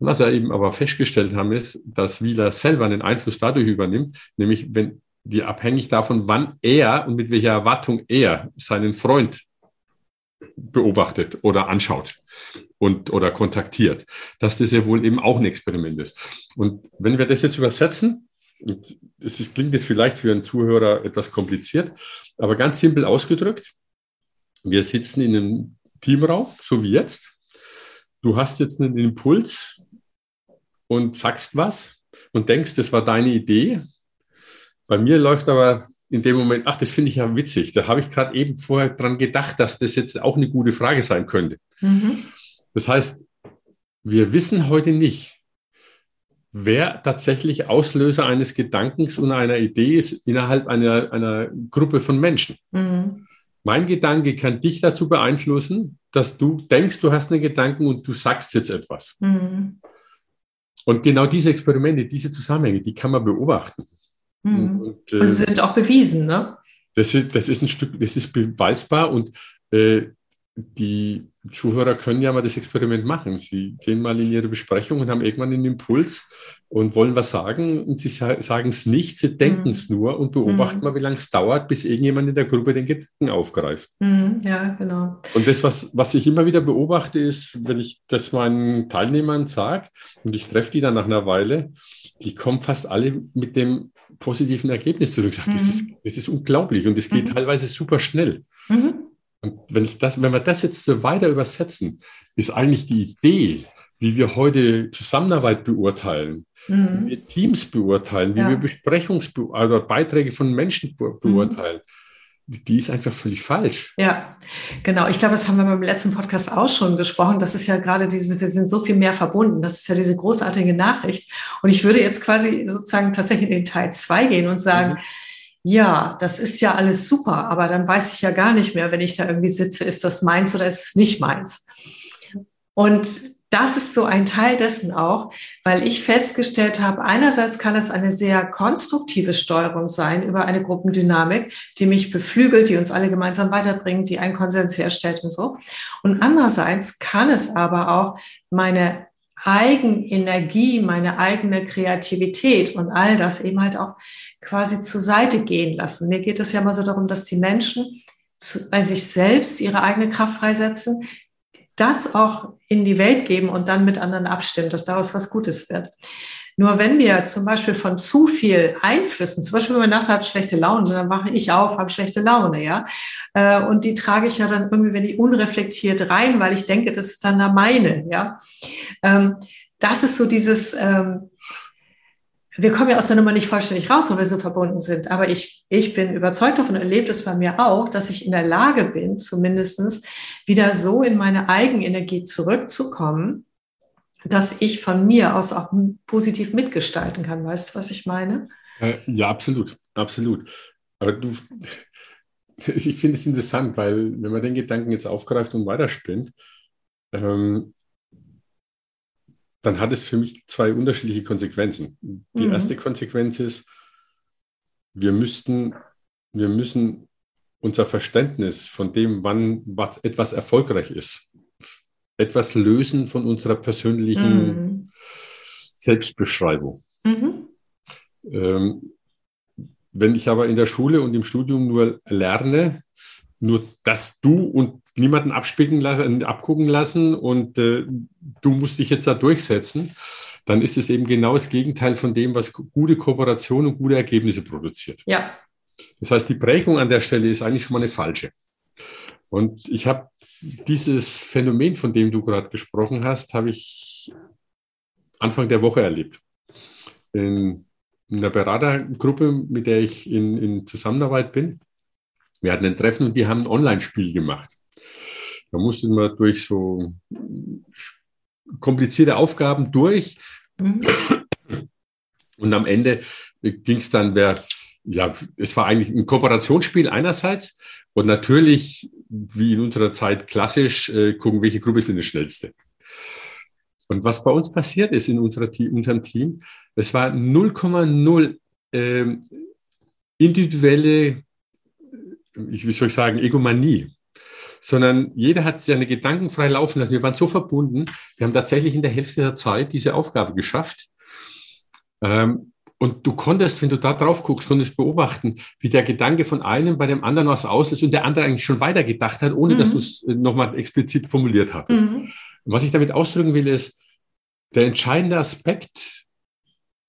Was er eben aber festgestellt haben, ist, dass Wieler selber einen Einfluss dadurch übernimmt, nämlich wenn die abhängig davon, wann er und mit welcher Erwartung er seinen Freund beobachtet oder anschaut und oder kontaktiert, dass das ja wohl eben auch ein Experiment ist. Und wenn wir das jetzt übersetzen, das ist, klingt jetzt vielleicht für einen Zuhörer etwas kompliziert, aber ganz simpel ausgedrückt, wir sitzen in einem Teamraum, so wie jetzt. Du hast jetzt einen Impuls und sagst was und denkst, das war deine Idee. Bei mir läuft aber in dem Moment, ach, das finde ich ja witzig. Da habe ich gerade eben vorher dran gedacht, dass das jetzt auch eine gute Frage sein könnte. Mhm. Das heißt, wir wissen heute nicht, wer tatsächlich Auslöser eines Gedankens und einer Idee ist innerhalb einer, einer Gruppe von Menschen. Mhm. Mein Gedanke kann dich dazu beeinflussen, dass du denkst, du hast einen Gedanken und du sagst jetzt etwas. Mhm. Und genau diese Experimente, diese Zusammenhänge, die kann man beobachten. Mhm. Und, äh, und, sie sind auch bewiesen, ne? Das ist, das ist ein Stück, das ist beweisbar und äh, die Zuhörer können ja mal das Experiment machen. Sie gehen mal in ihre Besprechung und haben irgendwann einen Impuls und wollen was sagen und sie sagen es nicht, sie denken es mhm. nur und beobachten mhm. mal, wie lange es dauert, bis irgendjemand in der Gruppe den Gedanken aufgreift. Mhm. Ja, genau. Und das, was, was ich immer wieder beobachte, ist, wenn ich das meinen Teilnehmern sage und ich treffe die dann nach einer Weile, die kommen fast alle mit dem positiven Ergebnis zurück. Sage, das, ist, mhm. das ist unglaublich und es geht mhm. teilweise super schnell. Und wenn, das, wenn wir das jetzt so weiter übersetzen, ist eigentlich die Idee, wie wir heute Zusammenarbeit beurteilen, mhm. wie wir Teams beurteilen, wie ja. wir Besprechungsbeiträge also Beiträge von Menschen mhm. beurteilen, mhm. Die ist einfach völlig falsch. Ja, genau. Ich glaube, das haben wir beim letzten Podcast auch schon gesprochen. Das ist ja gerade diese, wir sind so viel mehr verbunden. Das ist ja diese großartige Nachricht. Und ich würde jetzt quasi sozusagen tatsächlich in den Teil zwei gehen und sagen, mhm ja, das ist ja alles super, aber dann weiß ich ja gar nicht mehr, wenn ich da irgendwie sitze, ist das meins oder ist es nicht meins. Und das ist so ein Teil dessen auch, weil ich festgestellt habe, einerseits kann es eine sehr konstruktive Steuerung sein über eine Gruppendynamik, die mich beflügelt, die uns alle gemeinsam weiterbringt, die einen Konsens herstellt und so. Und andererseits kann es aber auch meine Eigenenergie, meine eigene Kreativität und all das eben halt auch quasi zur Seite gehen lassen. Mir geht es ja mal so darum, dass die Menschen bei sich selbst ihre eigene Kraft freisetzen, das auch in die Welt geben und dann mit anderen abstimmen, dass daraus was Gutes wird. Nur wenn wir zum Beispiel von zu viel Einflüssen, zum Beispiel wenn man Nacht hat schlechte Laune, dann wache ich auf, habe schlechte Laune, ja. Äh, und die trage ich ja dann irgendwie, wenn die unreflektiert rein, weil ich denke, das ist dann da meine, ja. Ähm, das ist so dieses, ähm, wir kommen ja aus der Nummer nicht vollständig raus, weil wir so verbunden sind. Aber ich, ich bin überzeugt davon, erlebt es bei mir auch, dass ich in der Lage bin, zumindestens wieder so in meine Eigenenergie zurückzukommen, dass ich von mir aus auch positiv mitgestalten kann. Weißt du, was ich meine? Äh, ja, absolut, absolut. Aber du, ich finde es interessant, weil wenn man den Gedanken jetzt aufgreift und weiterspinnt, ähm, dann hat es für mich zwei unterschiedliche Konsequenzen. Die mhm. erste Konsequenz ist, wir müssten, wir müssen unser Verständnis von dem, wann was etwas erfolgreich ist, etwas lösen von unserer persönlichen mhm. Selbstbeschreibung. Mhm. Ähm, wenn ich aber in der Schule und im Studium nur lerne, nur dass du und niemanden abspicken lassen, abgucken lassen und äh, du musst dich jetzt da durchsetzen, dann ist es eben genau das Gegenteil von dem, was gute Kooperation und gute Ergebnisse produziert. Ja. Das heißt, die Prägung an der Stelle ist eigentlich schon mal eine falsche. Und ich habe dieses Phänomen, von dem du gerade gesprochen hast, habe ich Anfang der Woche erlebt. In einer Beratergruppe, mit der ich in, in Zusammenarbeit bin. Wir hatten ein Treffen und die haben ein Online-Spiel gemacht. Da musste man durch so komplizierte Aufgaben durch. Mhm. Und am Ende ging es dann, wer, ja, es war eigentlich ein Kooperationsspiel einerseits und natürlich wie in unserer Zeit klassisch, äh, gucken, welche Gruppe ist denn die schnellste. Und was bei uns passiert ist in unserer, unserem Team, es war 0,0 ähm, individuelle, ich, wie soll ich sagen, Egomanie, sondern jeder hat seine Gedanken frei laufen lassen. Wir waren so verbunden, wir haben tatsächlich in der Hälfte der Zeit diese Aufgabe geschafft. Ähm, und du konntest, wenn du da drauf guckst, konntest beobachten, wie der Gedanke von einem bei dem anderen was auslöst und der andere eigentlich schon weiter gedacht hat, ohne mhm. dass du es äh, nochmal explizit formuliert hattest. Mhm. Was ich damit ausdrücken will, ist, der entscheidende Aspekt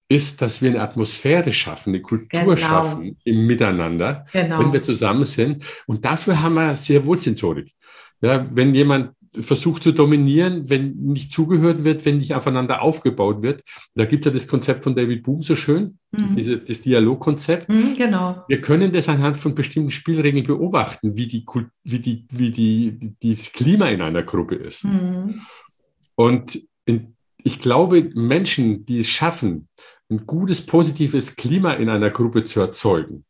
ist, dass wir eine Atmosphäre schaffen, eine Kultur genau. schaffen im Miteinander, genau. wenn wir zusammen sind. Und dafür haben wir sehr wohl Sensorik. Ja, wenn jemand versucht zu dominieren, wenn nicht zugehört wird, wenn nicht aufeinander aufgebaut wird. Da gibt es ja das Konzept von David Boom so schön, mhm. diese, das Dialogkonzept. Mhm, genau. Wir können das anhand von bestimmten Spielregeln beobachten, wie, die, wie, die, wie die, die, das Klima in einer Gruppe ist. Mhm. Und in, ich glaube, Menschen, die es schaffen, ein gutes, positives Klima in einer Gruppe zu erzeugen,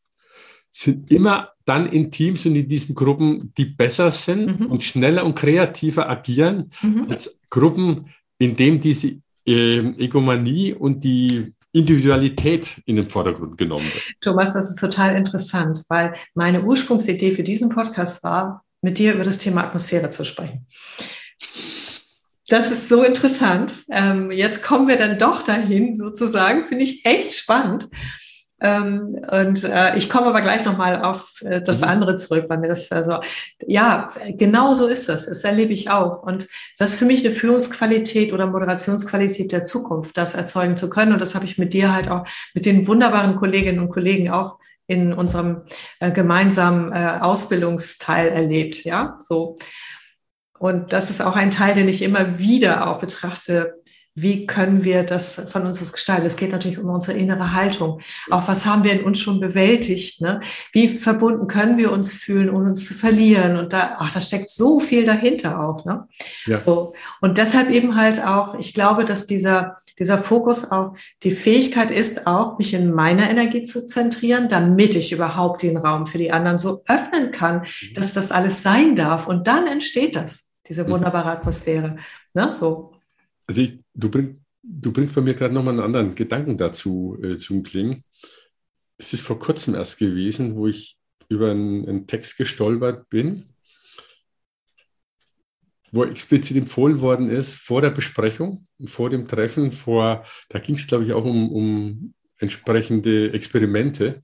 sind immer dann in Teams und in diesen Gruppen, die besser sind mhm. und schneller und kreativer agieren mhm. als Gruppen, in denen diese äh, Egomanie und die Individualität in den Vordergrund genommen wird. Thomas, das ist total interessant, weil meine Ursprungsidee für diesen Podcast war, mit dir über das Thema Atmosphäre zu sprechen. Das ist so interessant. Ähm, jetzt kommen wir dann doch dahin, sozusagen. Finde ich echt spannend. Ähm, und äh, ich komme aber gleich nochmal auf äh, das mhm. andere zurück, weil mir das also, ja, genau so ist das. Das erlebe ich auch. Und das ist für mich eine Führungsqualität oder Moderationsqualität der Zukunft, das erzeugen zu können. Und das habe ich mit dir halt auch, mit den wunderbaren Kolleginnen und Kollegen auch in unserem äh, gemeinsamen äh, Ausbildungsteil erlebt. Ja, so. Und das ist auch ein Teil, den ich immer wieder auch betrachte, wie können wir das von uns gestalten? Es geht natürlich um unsere innere Haltung. Auch was haben wir in uns schon bewältigt? Ne? Wie verbunden können wir uns fühlen, ohne uns zu verlieren? Und da, ach, da steckt so viel dahinter auch. Ne? Ja. So. Und deshalb eben halt auch, ich glaube, dass dieser, dieser Fokus auch die Fähigkeit ist, auch mich in meiner Energie zu zentrieren, damit ich überhaupt den Raum für die anderen so öffnen kann, mhm. dass das alles sein darf. Und dann entsteht das, diese mhm. wunderbare Atmosphäre. Ne? So. Also ich, du, bring, du bringst bei mir gerade nochmal einen anderen Gedanken dazu äh, zum Klingen. Es ist vor kurzem erst gewesen, wo ich über einen, einen Text gestolpert bin, wo explizit empfohlen worden ist, vor der Besprechung, vor dem Treffen, vor, da ging es, glaube ich, auch um, um entsprechende Experimente,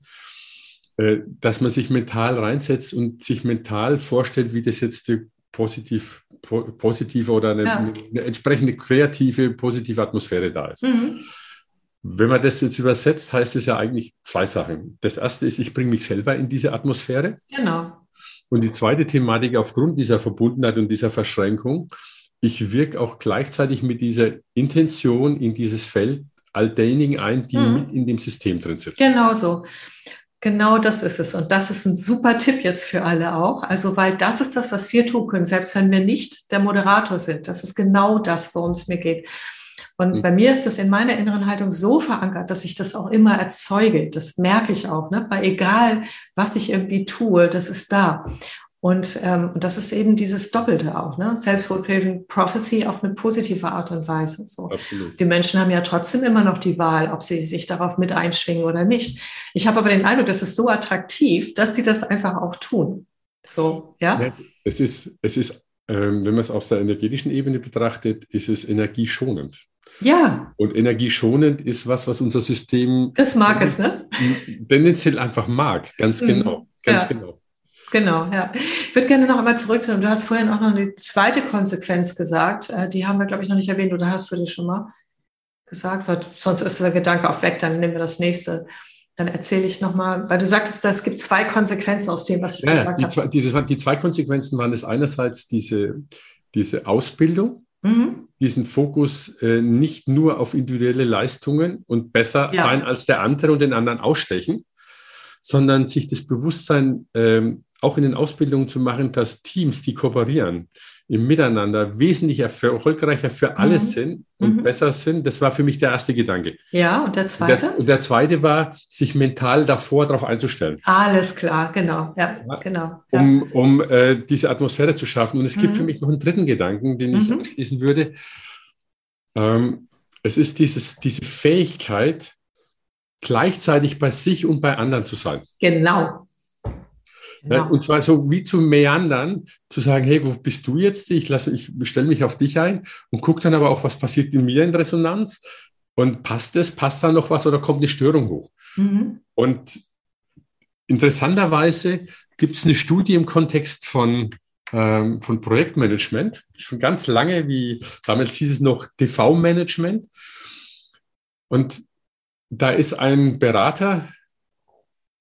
äh, dass man sich mental reinsetzt und sich mental vorstellt, wie das jetzt positiv positive oder eine, ja. eine, entsprechende kreative, positive Atmosphäre da ist. Mhm. Wenn man das jetzt übersetzt, heißt es ja eigentlich zwei Sachen. Das erste ist, ich bringe mich selber in diese Atmosphäre. Genau. Und die zweite Thematik aufgrund dieser Verbundenheit und dieser Verschränkung, ich wirke auch gleichzeitig mit dieser Intention in dieses Feld all derjenigen ein, die mhm. mit in dem System drin sitzen. Genau so. Genau das ist es. Und das ist ein super Tipp jetzt für alle auch. Also, weil das ist das, was wir tun können, selbst wenn wir nicht der Moderator sind. Das ist genau das, worum es mir geht. Und mhm. bei mir ist das in meiner inneren Haltung so verankert, dass ich das auch immer erzeuge. Das merke ich auch, ne? Bei egal, was ich irgendwie tue, das ist da. Und, ähm, und das ist eben dieses Doppelte auch, ne? Self-fulfilling Prophecy auf eine positive Art und Weise. So. Absolut. Die Menschen haben ja trotzdem immer noch die Wahl, ob sie sich darauf mit einschwingen oder nicht. Ich habe aber den Eindruck, das ist so attraktiv, dass sie das einfach auch tun. So, ja. es ist, es ist ähm, wenn man es aus der energetischen Ebene betrachtet, ist es energieschonend. Ja. Und energieschonend ist was, was unser System. Das mag es, ne? Tendenziell einfach mag, ganz mhm. genau. Ganz ja. genau. Genau, ja. Ich würde gerne noch einmal zurückkommen. Du hast vorhin auch noch eine zweite Konsequenz gesagt. Äh, die haben wir, glaube ich, noch nicht erwähnt oder hast du die schon mal gesagt? Weil sonst ist der Gedanke auch weg, dann nehmen wir das nächste. Dann erzähle ich nochmal, weil du sagtest, es gibt zwei Konsequenzen aus dem, was ich ja, gesagt die habe. Zwei, die, die, zwei Konsequenzen waren das einerseits diese, diese Ausbildung, mhm. diesen Fokus äh, nicht nur auf individuelle Leistungen und besser ja. sein als der andere und den anderen ausstechen, sondern sich das Bewusstsein ähm, auch in den Ausbildungen zu machen, dass Teams, die kooperieren, im Miteinander wesentlich erfolgreicher für alle mhm. sind und mhm. besser sind. Das war für mich der erste Gedanke. Ja, und der zweite? Und der, und der zweite war, sich mental davor darauf einzustellen. Alles klar, genau. Ja, ja genau. Ja. Um, um äh, diese Atmosphäre zu schaffen. Und es gibt mhm. für mich noch einen dritten Gedanken, den ich mhm. abschließen würde. Ähm, es ist dieses, diese Fähigkeit, gleichzeitig bei sich und bei anderen zu sein. Genau. Genau. Ja, und zwar so wie zu meandern, zu sagen, hey, wo bist du jetzt? Ich, lasse, ich stelle mich auf dich ein und gucke dann aber auch, was passiert in mir in Resonanz. Und passt es, passt da noch was oder kommt eine Störung hoch? Mhm. Und interessanterweise gibt es eine Studie im Kontext von, ähm, von Projektmanagement, schon ganz lange, wie damals hieß es noch TV-Management. Und da ist ein Berater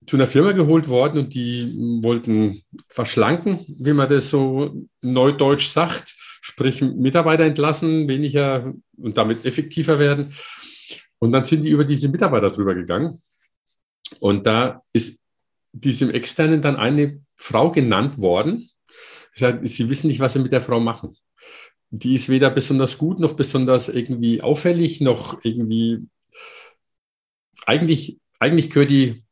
zu einer Firma geholt worden und die wollten verschlanken, wie man das so neudeutsch sagt, sprich Mitarbeiter entlassen, weniger und damit effektiver werden. Und dann sind die über diese Mitarbeiter drüber gegangen. Und da ist diesem Externen dann eine Frau genannt worden. Sie wissen nicht, was sie mit der Frau machen. Die ist weder besonders gut noch besonders irgendwie auffällig, noch irgendwie eigentlich, eigentlich gehört die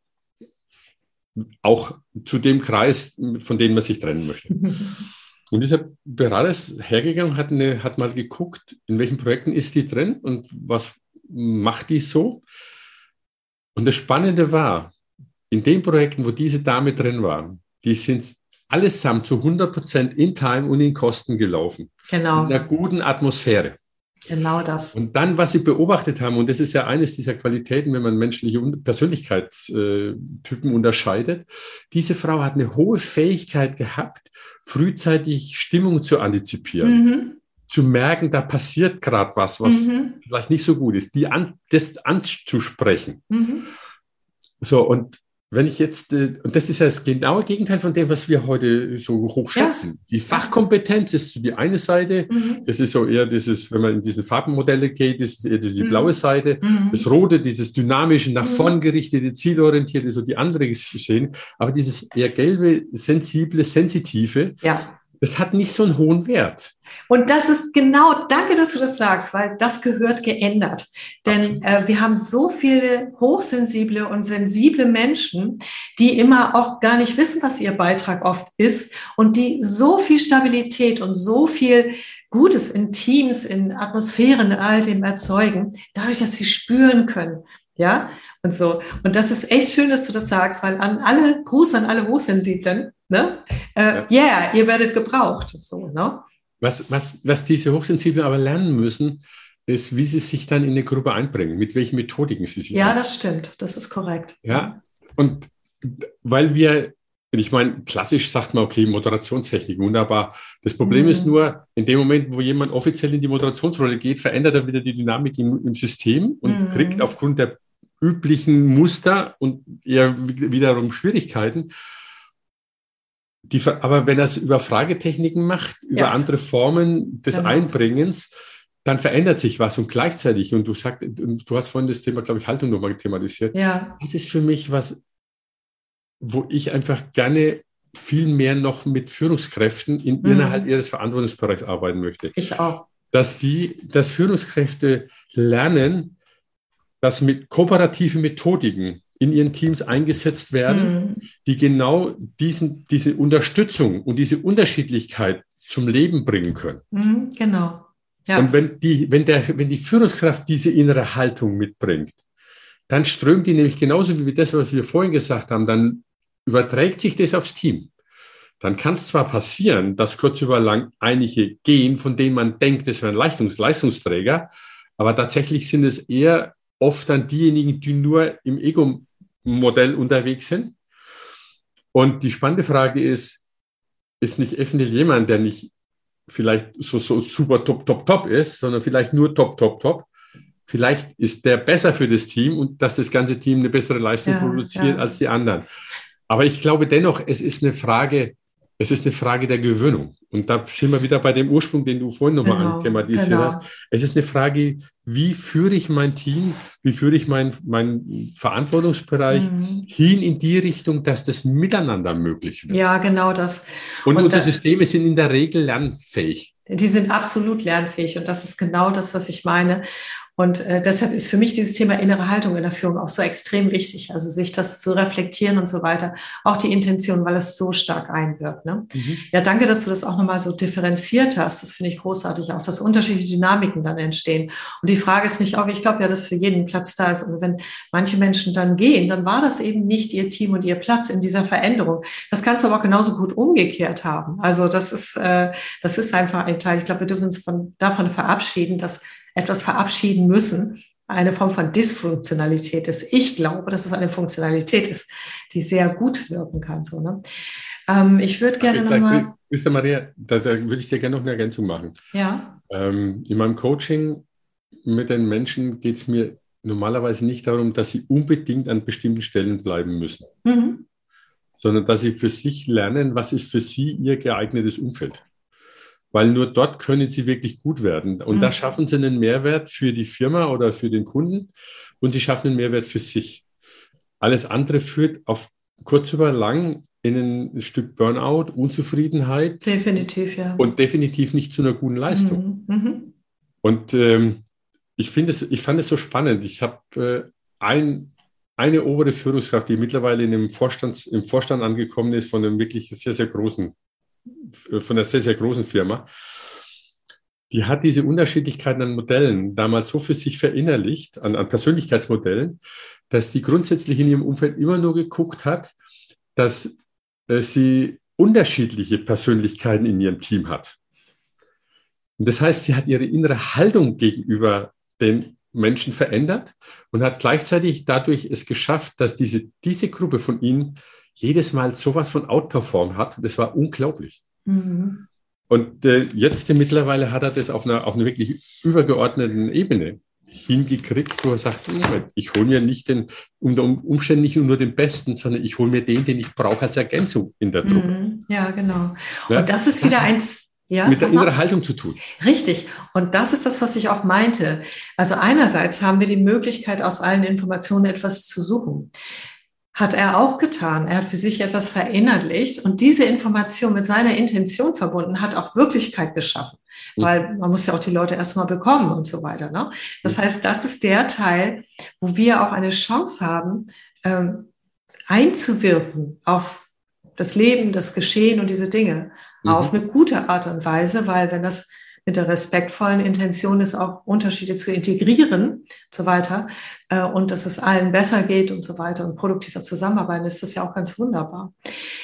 auch zu dem Kreis, von dem man sich trennen möchte. Und dieser Berater ist hergegangen, hat, eine, hat mal geguckt, in welchen Projekten ist die drin und was macht die so. Und das Spannende war, in den Projekten, wo diese Dame drin war, die sind allesamt zu 100 Prozent in Time und in Kosten gelaufen. Genau. In einer guten Atmosphäre. Genau das. Und dann, was sie beobachtet haben, und das ist ja eines dieser Qualitäten, wenn man menschliche Persönlichkeitstypen unterscheidet, diese Frau hat eine hohe Fähigkeit gehabt, frühzeitig Stimmung zu antizipieren. Mhm. Zu merken, da passiert gerade was, was mhm. vielleicht nicht so gut ist, die an, das anzusprechen. Mhm. So, und wenn ich jetzt, äh, und das ist ja das genaue Gegenteil von dem, was wir heute so hoch schätzen. Ja. Die Fachkompetenz ist die eine Seite, mhm. das ist so eher dieses, wenn man in diese Farbenmodelle geht, das ist eher diese mhm. blaue Seite. Mhm. Das rote, dieses dynamische, nach mhm. vorn gerichtete, zielorientierte, so die andere sehen. Aber dieses eher gelbe, sensible, sensitive, ja das hat nicht so einen hohen Wert. Und das ist genau, danke, dass du das sagst, weil das gehört geändert. Denn äh, wir haben so viele hochsensible und sensible Menschen, die immer auch gar nicht wissen, was ihr Beitrag oft ist und die so viel Stabilität und so viel Gutes in Teams, in Atmosphären, in all dem erzeugen, dadurch, dass sie spüren können. Ja, und so. Und das ist echt schön, dass du das sagst, weil an alle, Gruß an alle Hochsensiblen, ne? Äh, ja. yeah, ihr werdet gebraucht. So, ne? Was, was, was diese Hochsensiblen aber lernen müssen, ist, wie sie sich dann in eine Gruppe einbringen, mit welchen Methodiken sie sich. Ja, einbringen. das stimmt, das ist korrekt. Ja, und weil wir, ich meine, klassisch sagt man, okay, Moderationstechnik, wunderbar. Das Problem mhm. ist nur, in dem Moment, wo jemand offiziell in die Moderationsrolle geht, verändert er wieder die Dynamik im, im System und mhm. kriegt aufgrund der üblichen Muster und eher wiederum Schwierigkeiten. Die, aber wenn er es über Fragetechniken macht, über ja. andere Formen des genau. Einbringens, dann verändert sich was und gleichzeitig, und du sagst, du hast vorhin das Thema, glaube ich, Haltung nochmal thematisiert. Ja. Das ist für mich was, wo ich einfach gerne viel mehr noch mit Führungskräften in, mhm. innerhalb ihres Verantwortungsbereichs arbeiten möchte. Ich auch. Dass die, dass Führungskräfte lernen, dass mit kooperativen Methodiken in ihren Teams eingesetzt werden, mhm. die genau diesen, diese Unterstützung und diese Unterschiedlichkeit zum Leben bringen können. Mhm, genau. Ja. Und wenn die, wenn, der, wenn die Führungskraft diese innere Haltung mitbringt, dann strömt die nämlich genauso wie das, was wir vorhin gesagt haben, dann überträgt sich das aufs Team. Dann kann es zwar passieren, dass kurz über lang einige gehen, von denen man denkt, es wären Leistungs Leistungsträger, aber tatsächlich sind es eher oft dann diejenigen, die nur im Ego-Modell unterwegs sind. Und die spannende Frage ist, ist nicht eventuell jemand, der nicht vielleicht so, so super top, top, top ist, sondern vielleicht nur top, top, top. Vielleicht ist der besser für das Team und dass das ganze Team eine bessere Leistung ja, produziert ja. als die anderen. Aber ich glaube dennoch, es ist eine Frage es ist eine Frage der Gewöhnung. Und da sind wir wieder bei dem Ursprung, den du vorhin nochmal genau, thematisiert genau. hast. Es ist eine Frage, wie führe ich mein Team, wie führe ich meinen mein Verantwortungsbereich mhm. hin in die Richtung, dass das miteinander möglich wird. Ja, genau das. Und, und unsere da, Systeme sind in der Regel lernfähig. Die sind absolut lernfähig und das ist genau das, was ich meine. Und äh, deshalb ist für mich dieses Thema innere Haltung in der Führung auch so extrem wichtig. Also sich das zu reflektieren und so weiter. Auch die Intention, weil es so stark einwirkt. Ne? Mhm. Ja, danke, dass du das auch nochmal so differenziert hast. Das finde ich großartig. Auch, dass unterschiedliche Dynamiken dann entstehen. Und die Frage ist nicht auch, ich glaube ja, dass für jeden Platz da ist. Also wenn manche Menschen dann gehen, dann war das eben nicht ihr Team und ihr Platz in dieser Veränderung. Das kannst du aber auch genauso gut umgekehrt haben. Also das ist, äh, das ist einfach ein Teil. Ich glaube, wir dürfen uns von, davon verabschieden, dass etwas verabschieden müssen, eine Form von Dysfunktionalität ist. Ich glaube, dass es eine Funktionalität ist, die sehr gut wirken kann. So, ne? ähm, ich würde gerne nochmal. Mr. Maria, da, da würde ich dir gerne noch eine Ergänzung machen. Ja. Ähm, in meinem Coaching mit den Menschen geht es mir normalerweise nicht darum, dass sie unbedingt an bestimmten Stellen bleiben müssen, mhm. sondern dass sie für sich lernen, was ist für sie ihr geeignetes Umfeld weil nur dort können sie wirklich gut werden. Und mhm. da schaffen sie einen Mehrwert für die Firma oder für den Kunden und sie schaffen einen Mehrwert für sich. Alles andere führt auf kurz oder lang in ein Stück Burnout, Unzufriedenheit. Definitiv, ja. Und definitiv nicht zu einer guten Leistung. Mhm. Mhm. Und ähm, ich finde es, ich fand es so spannend. Ich habe äh, ein, eine obere Führungskraft, die mittlerweile in dem Vorstand, im Vorstand angekommen ist, von einem wirklich sehr, sehr großen von einer sehr, sehr großen Firma, die hat diese Unterschiedlichkeiten an Modellen damals so für sich verinnerlicht, an, an Persönlichkeitsmodellen, dass die grundsätzlich in ihrem Umfeld immer nur geguckt hat, dass äh, sie unterschiedliche Persönlichkeiten in ihrem Team hat. Und das heißt, sie hat ihre innere Haltung gegenüber den Menschen verändert und hat gleichzeitig dadurch es geschafft, dass diese, diese Gruppe von ihnen jedes Mal sowas von outperform hat. Das war unglaublich. Mhm. Und äh, jetzt mittlerweile hat er das auf einer, auf einer wirklich übergeordneten Ebene hingekriegt, wo er sagt, ich hole mir nicht den, unter Umständen nicht nur den Besten, sondern ich hole mir den, den ich brauche als Ergänzung in der Truppe. Mhm. Ja, genau. Ja, und das ist wieder das eins, ja, mit der inneren Haltung zu tun. Richtig. Und das ist das, was ich auch meinte. Also einerseits haben wir die Möglichkeit, aus allen Informationen etwas zu suchen hat er auch getan. Er hat für sich etwas verinnerlicht und diese Information mit seiner Intention verbunden, hat auch Wirklichkeit geschaffen. Mhm. Weil man muss ja auch die Leute erstmal bekommen und so weiter. Ne? Das heißt, das ist der Teil, wo wir auch eine Chance haben, ähm, einzuwirken auf das Leben, das Geschehen und diese Dinge mhm. auf eine gute Art und Weise, weil wenn das mit der respektvollen Intention ist, auch Unterschiede zu integrieren und so weiter äh, und dass es allen besser geht und so weiter und produktiver zusammenarbeiten, ist das ja auch ganz wunderbar.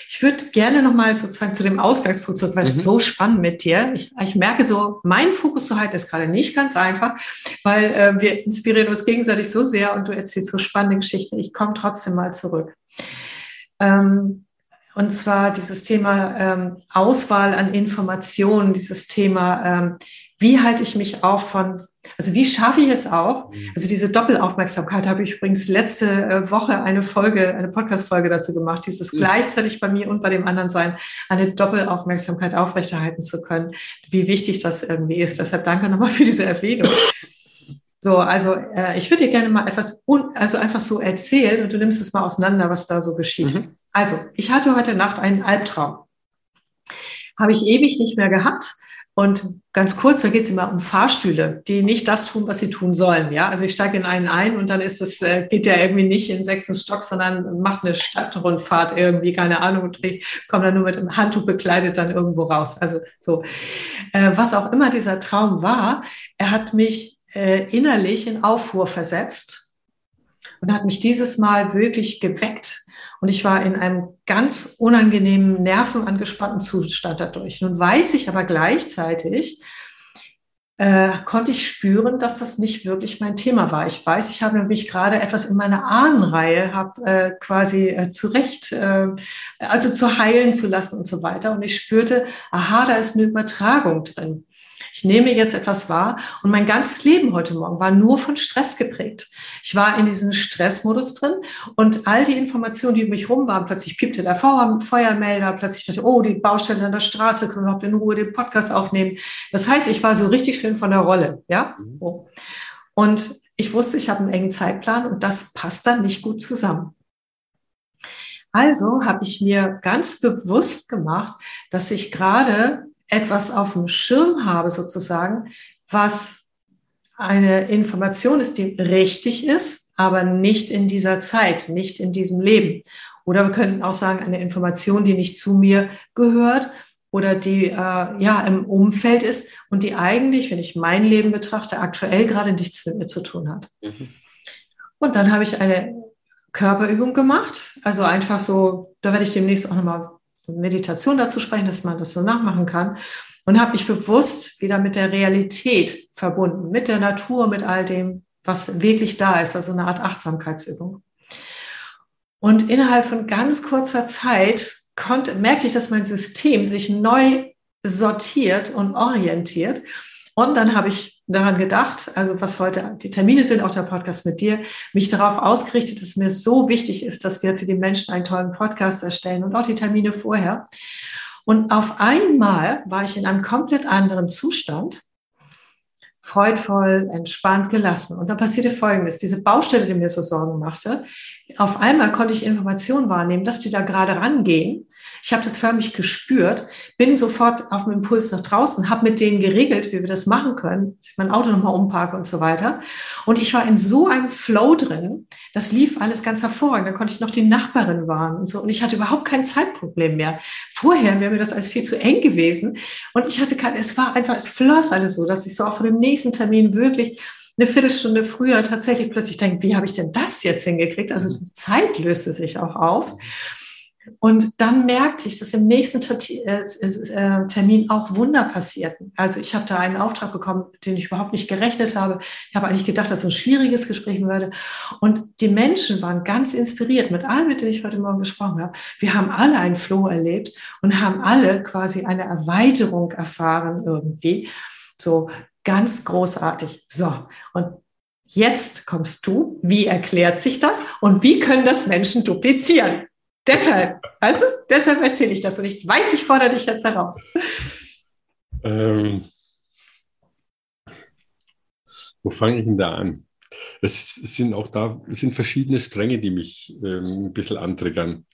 Ich würde gerne nochmal sozusagen zu dem Ausgangspunkt zurück, weil es mhm. so spannend mit dir. Ich, ich merke so, mein Fokus zu halten ist gerade nicht ganz einfach, weil äh, wir inspirieren uns gegenseitig so sehr und du erzählst so spannende Geschichten. Ich komme trotzdem mal zurück. Ähm, und zwar dieses Thema ähm, Auswahl an Informationen, dieses Thema, ähm, wie halte ich mich auch von, also wie schaffe ich es auch? Mhm. Also diese Doppelaufmerksamkeit habe ich übrigens letzte äh, Woche eine Folge, eine Podcast-Folge dazu gemacht, dieses mhm. gleichzeitig bei mir und bei dem anderen sein, eine Doppelaufmerksamkeit aufrechterhalten zu können, wie wichtig das irgendwie ist. Deshalb danke nochmal für diese Erwähnung. So, also äh, ich würde dir gerne mal etwas, un also einfach so erzählen und du nimmst es mal auseinander, was da so geschieht. Mhm. Also, ich hatte heute Nacht einen Albtraum. Habe ich ewig nicht mehr gehabt. Und ganz kurz, da geht es immer um Fahrstühle, die nicht das tun, was sie tun sollen. Ja, also ich steige in einen ein und dann ist es, äh, geht der irgendwie nicht in den sechsten Stock, sondern macht eine Stadtrundfahrt irgendwie, keine Ahnung, und ich komme dann nur mit dem Handtuch bekleidet dann irgendwo raus. Also so, äh, was auch immer dieser Traum war, er hat mich äh, innerlich in Aufruhr versetzt und hat mich dieses Mal wirklich geweckt. Und ich war in einem ganz unangenehmen, nervenangespannten Zustand dadurch. Nun weiß ich aber gleichzeitig, äh, konnte ich spüren, dass das nicht wirklich mein Thema war. Ich weiß, ich habe nämlich gerade etwas in meiner Ahnenreihe habe äh, quasi äh, zurecht, äh, also zu heilen zu lassen und so weiter. Und ich spürte, aha, da ist eine Übertragung drin. Ich nehme jetzt etwas wahr und mein ganzes Leben heute Morgen war nur von Stress geprägt. Ich war in diesem Stressmodus drin und all die Informationen, die um mich rum waren, plötzlich piepte der Feuermelder, plötzlich dachte, oh, die Baustelle an der Straße, können wir überhaupt in Ruhe den Podcast aufnehmen. Das heißt, ich war so richtig schön von der Rolle, ja. Mhm. Und ich wusste, ich habe einen engen Zeitplan und das passt dann nicht gut zusammen. Also habe ich mir ganz bewusst gemacht, dass ich gerade etwas auf dem Schirm habe, sozusagen, was eine Information ist, die richtig ist, aber nicht in dieser Zeit, nicht in diesem Leben. Oder wir könnten auch sagen, eine Information, die nicht zu mir gehört oder die äh, ja im Umfeld ist und die eigentlich, wenn ich mein Leben betrachte, aktuell gerade nichts mit mir zu tun hat. Mhm. Und dann habe ich eine Körperübung gemacht, also einfach so, da werde ich demnächst auch nochmal Meditation dazu sprechen, dass man das so nachmachen kann und habe mich bewusst wieder mit der Realität verbunden, mit der Natur, mit all dem, was wirklich da ist, also eine Art Achtsamkeitsübung. Und innerhalb von ganz kurzer Zeit konnte, merkte ich, dass mein System sich neu sortiert und orientiert. Und dann habe ich daran gedacht, also was heute die Termine sind, auch der Podcast mit dir, mich darauf ausgerichtet, dass mir so wichtig ist, dass wir für die Menschen einen tollen Podcast erstellen und auch die Termine vorher. Und auf einmal war ich in einem komplett anderen Zustand, freudvoll, entspannt, gelassen. Und da passierte Folgendes. Diese Baustelle, die mir so Sorgen machte, auf einmal konnte ich Informationen wahrnehmen, dass die da gerade rangehen. Ich habe das förmlich gespürt, bin sofort auf dem Impuls nach draußen, habe mit denen geregelt, wie wir das machen können, ich mein Auto nochmal umparke und so weiter. Und ich war in so einem Flow drin, das lief alles ganz hervorragend. Da konnte ich noch die Nachbarin warnen und so. Und ich hatte überhaupt kein Zeitproblem mehr. Vorher wäre mir das alles viel zu eng gewesen. Und ich hatte kein, es war einfach, es floss alles so, dass ich so auch von dem nächsten Termin wirklich eine Viertelstunde früher tatsächlich plötzlich denke, wie habe ich denn das jetzt hingekriegt? Also die Zeit löste sich auch auf. Und dann merkte ich, dass im nächsten äh, äh, Termin auch Wunder passierten. Also ich habe da einen Auftrag bekommen, den ich überhaupt nicht gerechnet habe. Ich habe eigentlich gedacht, dass es ein schwieriges Gespräch würde. Und die Menschen waren ganz inspiriert mit allen, mit denen ich heute Morgen gesprochen habe. Wir haben alle einen Flow erlebt und haben alle quasi eine Erweiterung erfahren irgendwie. So ganz großartig. So, und jetzt kommst du. Wie erklärt sich das und wie können das Menschen duplizieren? Deshalb, weißt du, deshalb erzähle ich das und ich weiß, ich fordere dich jetzt heraus. Ähm, wo fange ich denn da an? Es sind auch da es sind verschiedene Stränge, die mich ähm, ein bisschen antriggern.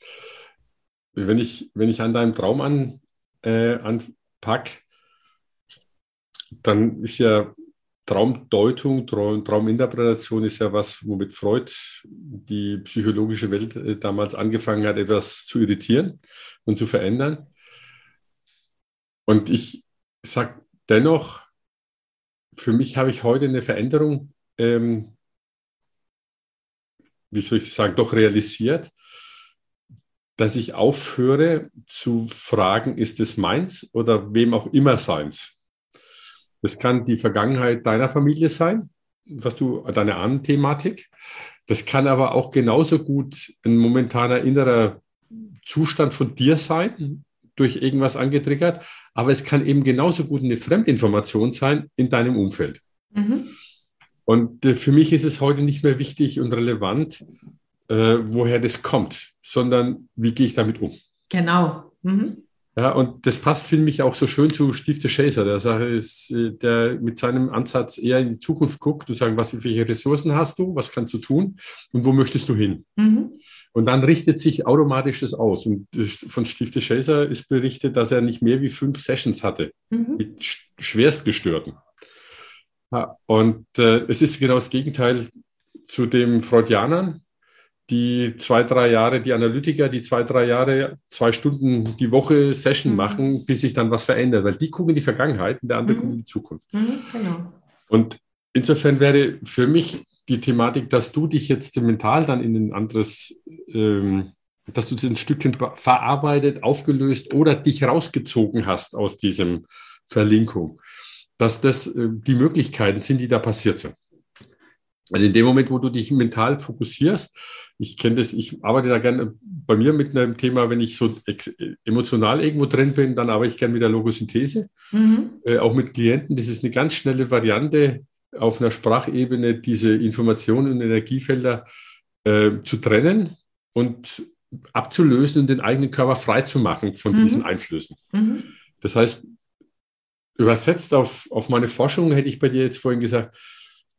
Wenn ich, wenn ich an deinem Traum an, äh, anpack, dann ist ja Traumdeutung, Traum, Trauminterpretation ist ja was, womit Freud die psychologische Welt äh, damals angefangen hat, etwas zu irritieren und zu verändern. Und ich sage dennoch, für mich habe ich heute eine Veränderung, ähm, wie soll ich sagen, doch realisiert, dass ich aufhöre zu fragen, ist es meins oder wem auch immer seins. Das kann die Vergangenheit deiner Familie sein, was du, deine Ahnenthematik. Das kann aber auch genauso gut ein momentaner innerer Zustand von dir sein, durch irgendwas angetriggert. Aber es kann eben genauso gut eine Fremdinformation sein in deinem Umfeld. Mhm. Und äh, für mich ist es heute nicht mehr wichtig und relevant, äh, woher das kommt, sondern wie gehe ich damit um. Genau. Mhm. Ja, und das passt, finde ich, auch so schön zu Stifte Chaser. Der Sache ist, äh, der mit seinem Ansatz eher in die Zukunft guckt und sagen, was, welche Ressourcen hast du, was kannst du tun und wo möchtest du hin? Mhm. Und dann richtet sich automatisch das aus. Und von Stifte Chaser ist berichtet, dass er nicht mehr wie fünf Sessions hatte mhm. mit Schwerstgestörten. Ja, und äh, es ist genau das Gegenteil zu dem Freudianern, die zwei, drei Jahre, die Analytiker, die zwei, drei Jahre, zwei Stunden die Woche Session mhm. machen, bis sich dann was verändert. Weil die gucken in die Vergangenheit und der andere mhm. guckt in die Zukunft. Mhm, genau. Und insofern wäre für mich die Thematik, dass du dich jetzt mental dann in ein anderes, ähm, dass du das ein Stückchen verarbeitet, aufgelöst oder dich rausgezogen hast aus diesem Verlinkung, dass das äh, die Möglichkeiten sind, die da passiert sind. Also in dem Moment, wo du dich mental fokussierst, ich kenne das, ich arbeite da gerne bei mir mit einem Thema, wenn ich so emotional irgendwo drin bin, dann arbeite ich gerne mit der Logosynthese, mhm. äh, auch mit Klienten. Das ist eine ganz schnelle Variante, auf einer Sprachebene diese Informationen und Energiefelder äh, zu trennen und abzulösen und den eigenen Körper frei zu machen von mhm. diesen Einflüssen. Mhm. Das heißt, übersetzt auf, auf meine Forschung hätte ich bei dir jetzt vorhin gesagt,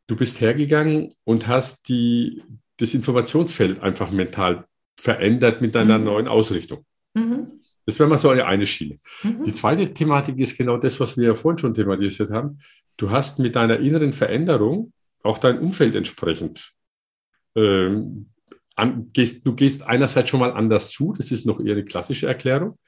du bist hergegangen und hast die, das Informationsfeld einfach mental verändert mit deiner mhm. neuen Ausrichtung. Mhm. Das wäre mal so eine, eine Schiene. Mhm. Die zweite Thematik ist genau das, was wir ja vorhin schon thematisiert haben. Du hast mit deiner inneren Veränderung auch dein Umfeld entsprechend ähm, an, gehst, du gehst einerseits schon mal anders zu, das ist noch eher eine klassische Erklärung.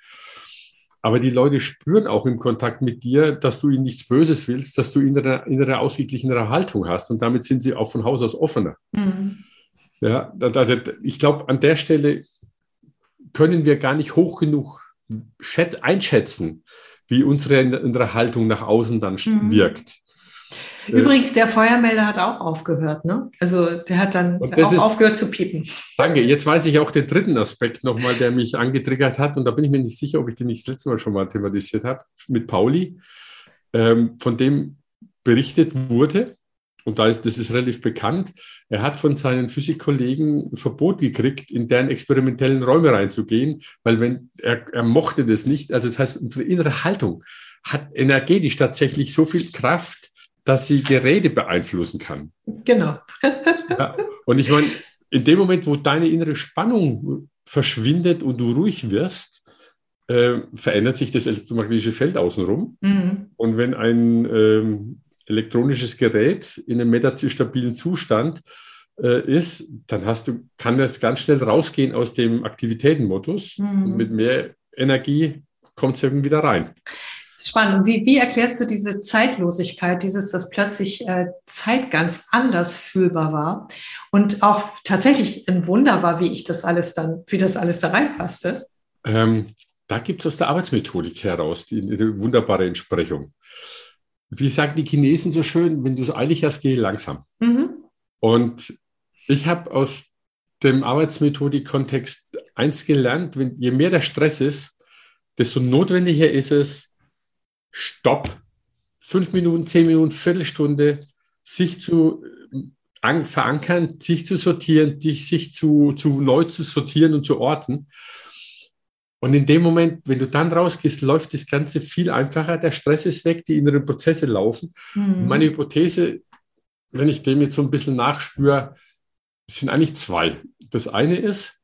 Aber die Leute spüren auch im Kontakt mit dir, dass du ihnen nichts Böses willst, dass du innere, innere ausgeglichenere Haltung hast und damit sind sie auch von Haus aus offener. Mhm. Ja, ich glaube, an der Stelle können wir gar nicht hoch genug einschätzen, wie unsere, unsere Haltung nach außen dann mhm. wirkt. Äh, Übrigens, der Feuermelder hat auch aufgehört, ne? Also der hat dann auch ist, aufgehört zu piepen. Danke. Jetzt weiß ich auch den dritten Aspekt nochmal, der mich angetriggert hat. Und da bin ich mir nicht sicher, ob ich den nicht das letzte Mal schon mal thematisiert habe, mit Pauli, ähm, von dem berichtet wurde. Und da ist, das ist relativ bekannt. Er hat von seinen Physikkollegen Verbot gekriegt, in deren experimentellen Räume reinzugehen, weil wenn er, er mochte das nicht. Also das heißt, unsere innere Haltung hat energetisch tatsächlich so viel Kraft, dass sie Geräte beeinflussen kann. Genau. ja. Und ich meine, in dem Moment, wo deine innere Spannung verschwindet und du ruhig wirst, äh, verändert sich das elektromagnetische Feld außenrum. Mhm. Und wenn ein ähm, elektronisches Gerät in einem metastabilen Zustand äh, ist, dann hast du, kann das ganz schnell rausgehen aus dem Aktivitätenmodus. Mhm. Mit mehr Energie kommt es eben wieder rein. Spannend. Wie, wie erklärst du diese Zeitlosigkeit, dieses, dass plötzlich äh, Zeit ganz anders fühlbar war und auch tatsächlich ein Wunder war, wie ich das alles dann, wie das alles da reinpasste? Ähm, da gibt es aus der Arbeitsmethodik heraus die, die, wunderbare Entsprechung. Wie sagen die Chinesen so schön, wenn du so eilig hast, geh langsam. Mhm. Und ich habe aus dem Arbeitsmethodik-Kontext eins gelernt, wenn, je mehr der Stress ist, desto notwendiger ist es, Stopp, fünf Minuten, zehn Minuten, Viertelstunde, sich zu äh, verankern, sich zu sortieren, sich zu, zu neu zu sortieren und zu orten. Und in dem Moment, wenn du dann rausgehst, läuft das Ganze viel einfacher. Der Stress ist weg, die inneren Prozesse laufen. Mhm. Meine Hypothese, wenn ich dem jetzt so ein bisschen nachspüre, sind eigentlich zwei. Das eine ist,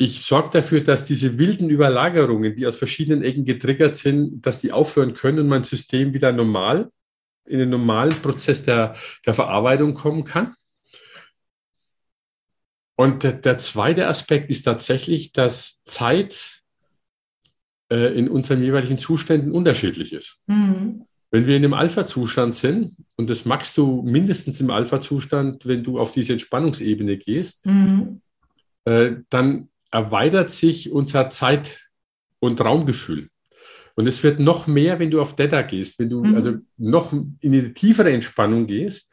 ich sorge dafür, dass diese wilden Überlagerungen, die aus verschiedenen Ecken getriggert sind, dass die aufhören können und mein System wieder normal in den normalen Prozess der, der Verarbeitung kommen kann. Und der, der zweite Aspekt ist tatsächlich, dass Zeit äh, in unseren jeweiligen Zuständen unterschiedlich ist. Mhm. Wenn wir in dem Alpha-Zustand sind, und das magst du mindestens im Alpha-Zustand, wenn du auf diese Entspannungsebene gehst, mhm. äh, dann erweitert sich unser Zeit- und Raumgefühl. Und es wird noch mehr, wenn du auf Theta gehst, wenn du mhm. also noch in eine tiefere Entspannung gehst,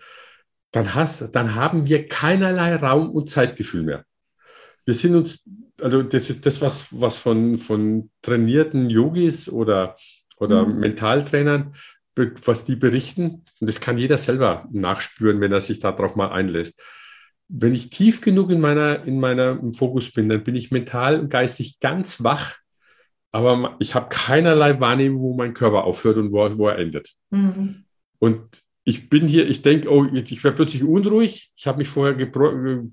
dann, hast, dann haben wir keinerlei Raum- und Zeitgefühl mehr. Wir sind uns, also das ist das, was, was von, von trainierten Yogis oder, oder mhm. Mentaltrainern, was die berichten, und das kann jeder selber nachspüren, wenn er sich darauf mal einlässt wenn ich tief genug in meiner, in meiner Fokus bin, dann bin ich mental und geistig ganz wach, aber ich habe keinerlei Wahrnehmung, wo mein Körper aufhört und wo, wo er endet. Mhm. Und ich bin hier, ich denke, oh, ich werde plötzlich unruhig. Ich habe mich vorher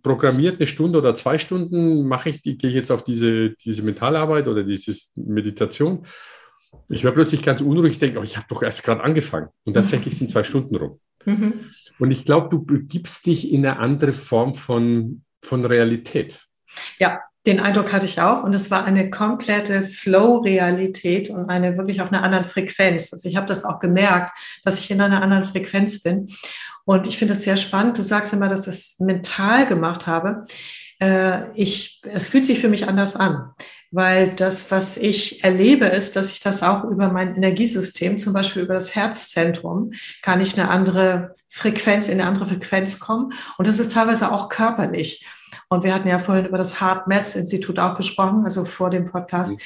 programmiert, eine Stunde oder zwei Stunden mache ich, gehe jetzt auf diese, diese Mentalarbeit oder diese Meditation. Ich werde plötzlich ganz unruhig, ich denke, oh, ich habe doch erst gerade angefangen. Und tatsächlich sind zwei Stunden rum. Mhm. Und ich glaube, du begibst dich in eine andere Form von, von Realität. Ja, den Eindruck hatte ich auch. Und es war eine komplette Flow-Realität und eine wirklich auf einer anderen Frequenz. Also ich habe das auch gemerkt, dass ich in einer anderen Frequenz bin. Und ich finde es sehr spannend. Du sagst immer, dass ich es mental gemacht habe. Äh, ich, es fühlt sich für mich anders an weil das, was ich erlebe, ist, dass ich das auch über mein Energiesystem, zum Beispiel über das Herzzentrum, kann ich eine andere Frequenz, in eine andere Frequenz kommen. Und das ist teilweise auch körperlich. Und wir hatten ja vorhin über das Heart Maths Institut auch gesprochen, also vor dem Podcast.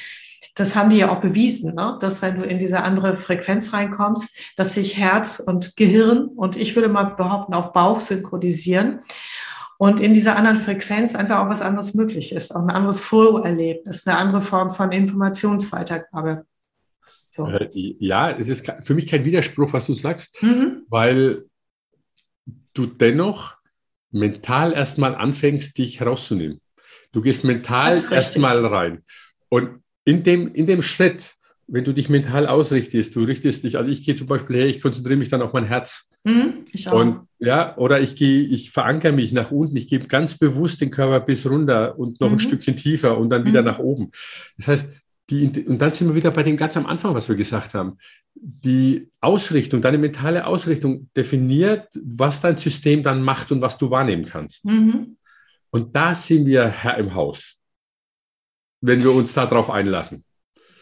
Das haben die ja auch bewiesen, ne? dass wenn du in diese andere Frequenz reinkommst, dass sich Herz und Gehirn und ich würde mal behaupten auch Bauch synchronisieren und in dieser anderen Frequenz einfach auch was anderes möglich ist, auch ein anderes Flow-Erlebnis, eine andere Form von Informationsweitergabe. So. Äh, ja, es ist für mich kein Widerspruch, was du sagst, mhm. weil du dennoch mental erstmal anfängst, dich herauszunehmen. Du gehst mental erstmal rein. Und in dem, in dem Schritt, wenn du dich mental ausrichtest, du richtest dich, also ich gehe zum Beispiel her, ich konzentriere mich dann auf mein Herz. Mhm, ich auch. Und ja, oder ich gehe, ich verankere mich nach unten, ich gebe ganz bewusst den Körper bis runter und noch mhm. ein Stückchen tiefer und dann wieder mhm. nach oben. Das heißt, die, und dann sind wir wieder bei dem ganz am Anfang, was wir gesagt haben. Die Ausrichtung, deine mentale Ausrichtung definiert, was dein System dann macht und was du wahrnehmen kannst. Mhm. Und da sind wir Herr im Haus, wenn wir uns darauf einlassen.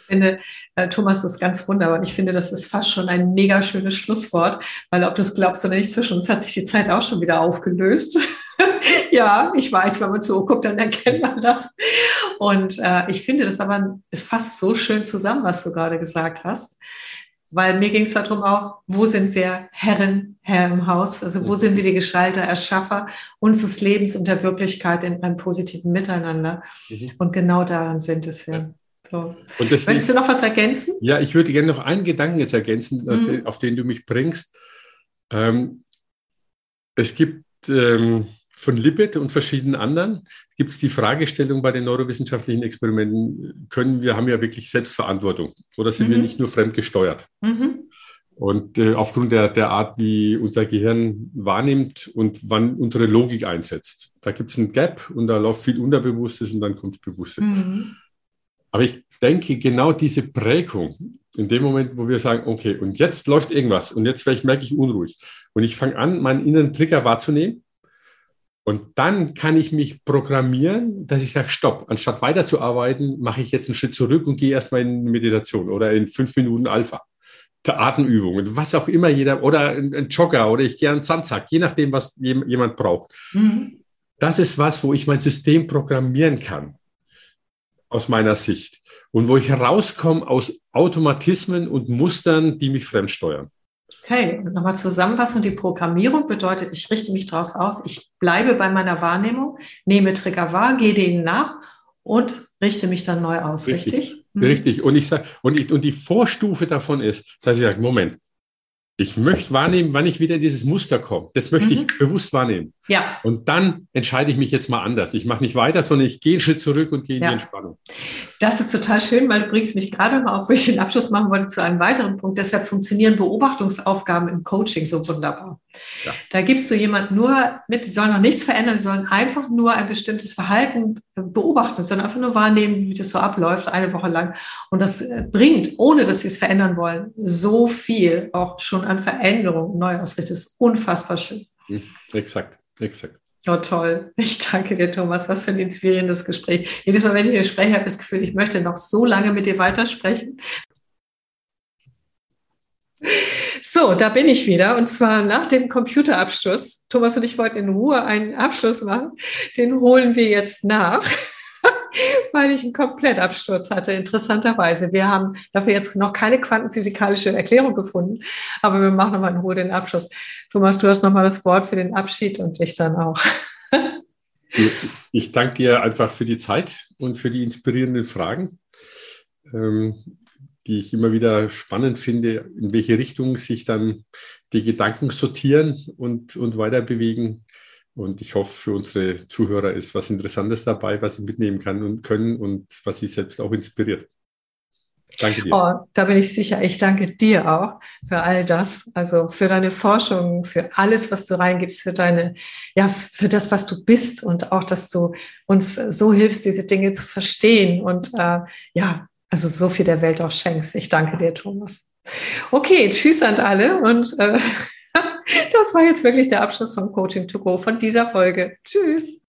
Ich finde, äh, Thomas, das ist ganz wunderbar. Und ich finde, das ist fast schon ein mega schönes Schlusswort, weil ob du es glaubst oder nicht, zwischen uns hat sich die Zeit auch schon wieder aufgelöst. ja, ich weiß, wenn man so guckt, dann erkennt man das. Und äh, ich finde das aber fast so schön zusammen, was du gerade gesagt hast. Weil mir ging es darum auch, wo sind wir Herren, Herr im Haus? Also wo sind wir die Gestalter, Erschaffer unseres Lebens und der Wirklichkeit in einem positiven Miteinander? Mhm. Und genau daran sind es wir. So. Deswegen, Möchtest du noch was ergänzen? Ja, ich würde gerne noch einen Gedanken jetzt ergänzen, mhm. auf den du mich bringst. Ähm, es gibt ähm, von Libet und verschiedenen anderen gibt es die Fragestellung bei den neurowissenschaftlichen Experimenten, können wir, haben ja wirklich Selbstverantwortung oder sind mhm. wir nicht nur fremdgesteuert? Mhm. Und äh, aufgrund der, der Art, wie unser Gehirn wahrnimmt und wann unsere Logik einsetzt. Da gibt es ein Gap und da läuft viel Unterbewusstes und dann kommt Bewusstes. Mhm. Aber ich denke, genau diese Prägung, in dem Moment, wo wir sagen, okay, und jetzt läuft irgendwas und jetzt merke ich unruhig und ich fange an, meinen inneren Trigger wahrzunehmen und dann kann ich mich programmieren, dass ich sage, stopp, anstatt weiterzuarbeiten, mache ich jetzt einen Schritt zurück und gehe erstmal in Meditation oder in fünf Minuten Alpha. Atemübungen, was auch immer jeder, oder ein Jogger oder ich gehe an den Sandsack, je nachdem, was jemand braucht. Mhm. Das ist was, wo ich mein System programmieren kann, aus meiner Sicht. Und wo ich herauskomme aus Automatismen und Mustern, die mich fremdsteuern. Okay, nochmal zusammenfassen. Die Programmierung bedeutet, ich richte mich daraus aus, ich bleibe bei meiner Wahrnehmung, nehme Trigger wahr, gehe denen nach und richte mich dann neu aus, richtig? Richtig. Mhm. richtig. Und ich sage, und, und die Vorstufe davon ist, dass ich sage, Moment, ich möchte wahrnehmen, wann ich wieder in dieses Muster komme. Das möchte mhm. ich bewusst wahrnehmen. Ja. Und dann entscheide ich mich jetzt mal anders. Ich mache nicht weiter, sondern ich gehe einen Schritt zurück und gehe in ja. die Entspannung. Das ist total schön, weil du bringst mich gerade mal auf, wo ich den Abschluss machen wollte, zu einem weiteren Punkt. Deshalb funktionieren Beobachtungsaufgaben im Coaching so wunderbar. Ja. Da gibst du jemand nur mit, die sollen noch nichts verändern, die sollen einfach nur ein bestimmtes Verhalten beobachten, sondern einfach nur wahrnehmen, wie das so abläuft, eine Woche lang. Und das äh, bringt, ohne dass sie es verändern wollen, so viel auch schon an Veränderung, Neuausrichtung. Das ist unfassbar schön. Hm, exakt, exakt. Oh, toll. Ich danke dir, Thomas. Was für ein inspirierendes Gespräch. Jedes Mal, wenn ich dir spreche, habe ich das Gefühl, ich möchte noch so lange mit dir weitersprechen. So, da bin ich wieder. Und zwar nach dem Computerabsturz. Thomas und ich wollten in Ruhe einen Abschluss machen. Den holen wir jetzt nach. weil ich einen Komplettabsturz hatte, interessanterweise. Wir haben dafür jetzt noch keine quantenphysikalische Erklärung gefunden, aber wir machen nochmal in Ruhe den Abschluss. Thomas, du hast nochmal das Wort für den Abschied und ich dann auch. Ich danke dir einfach für die Zeit und für die inspirierenden Fragen, ähm, die ich immer wieder spannend finde, in welche Richtung sich dann die Gedanken sortieren und, und weiter bewegen. Und ich hoffe, für unsere Zuhörer ist was Interessantes dabei, was sie mitnehmen kann und können und was sie selbst auch inspiriert. Danke dir. Oh, da bin ich sicher. Ich danke dir auch für all das, also für deine Forschung, für alles, was du reingibst, für deine, ja, für das, was du bist und auch, dass du uns so hilfst, diese Dinge zu verstehen und äh, ja, also so viel der Welt auch schenkst. Ich danke dir, Thomas. Okay, tschüss an alle und äh, das war jetzt wirklich der Abschluss von Coaching to Go von dieser Folge. Tschüss.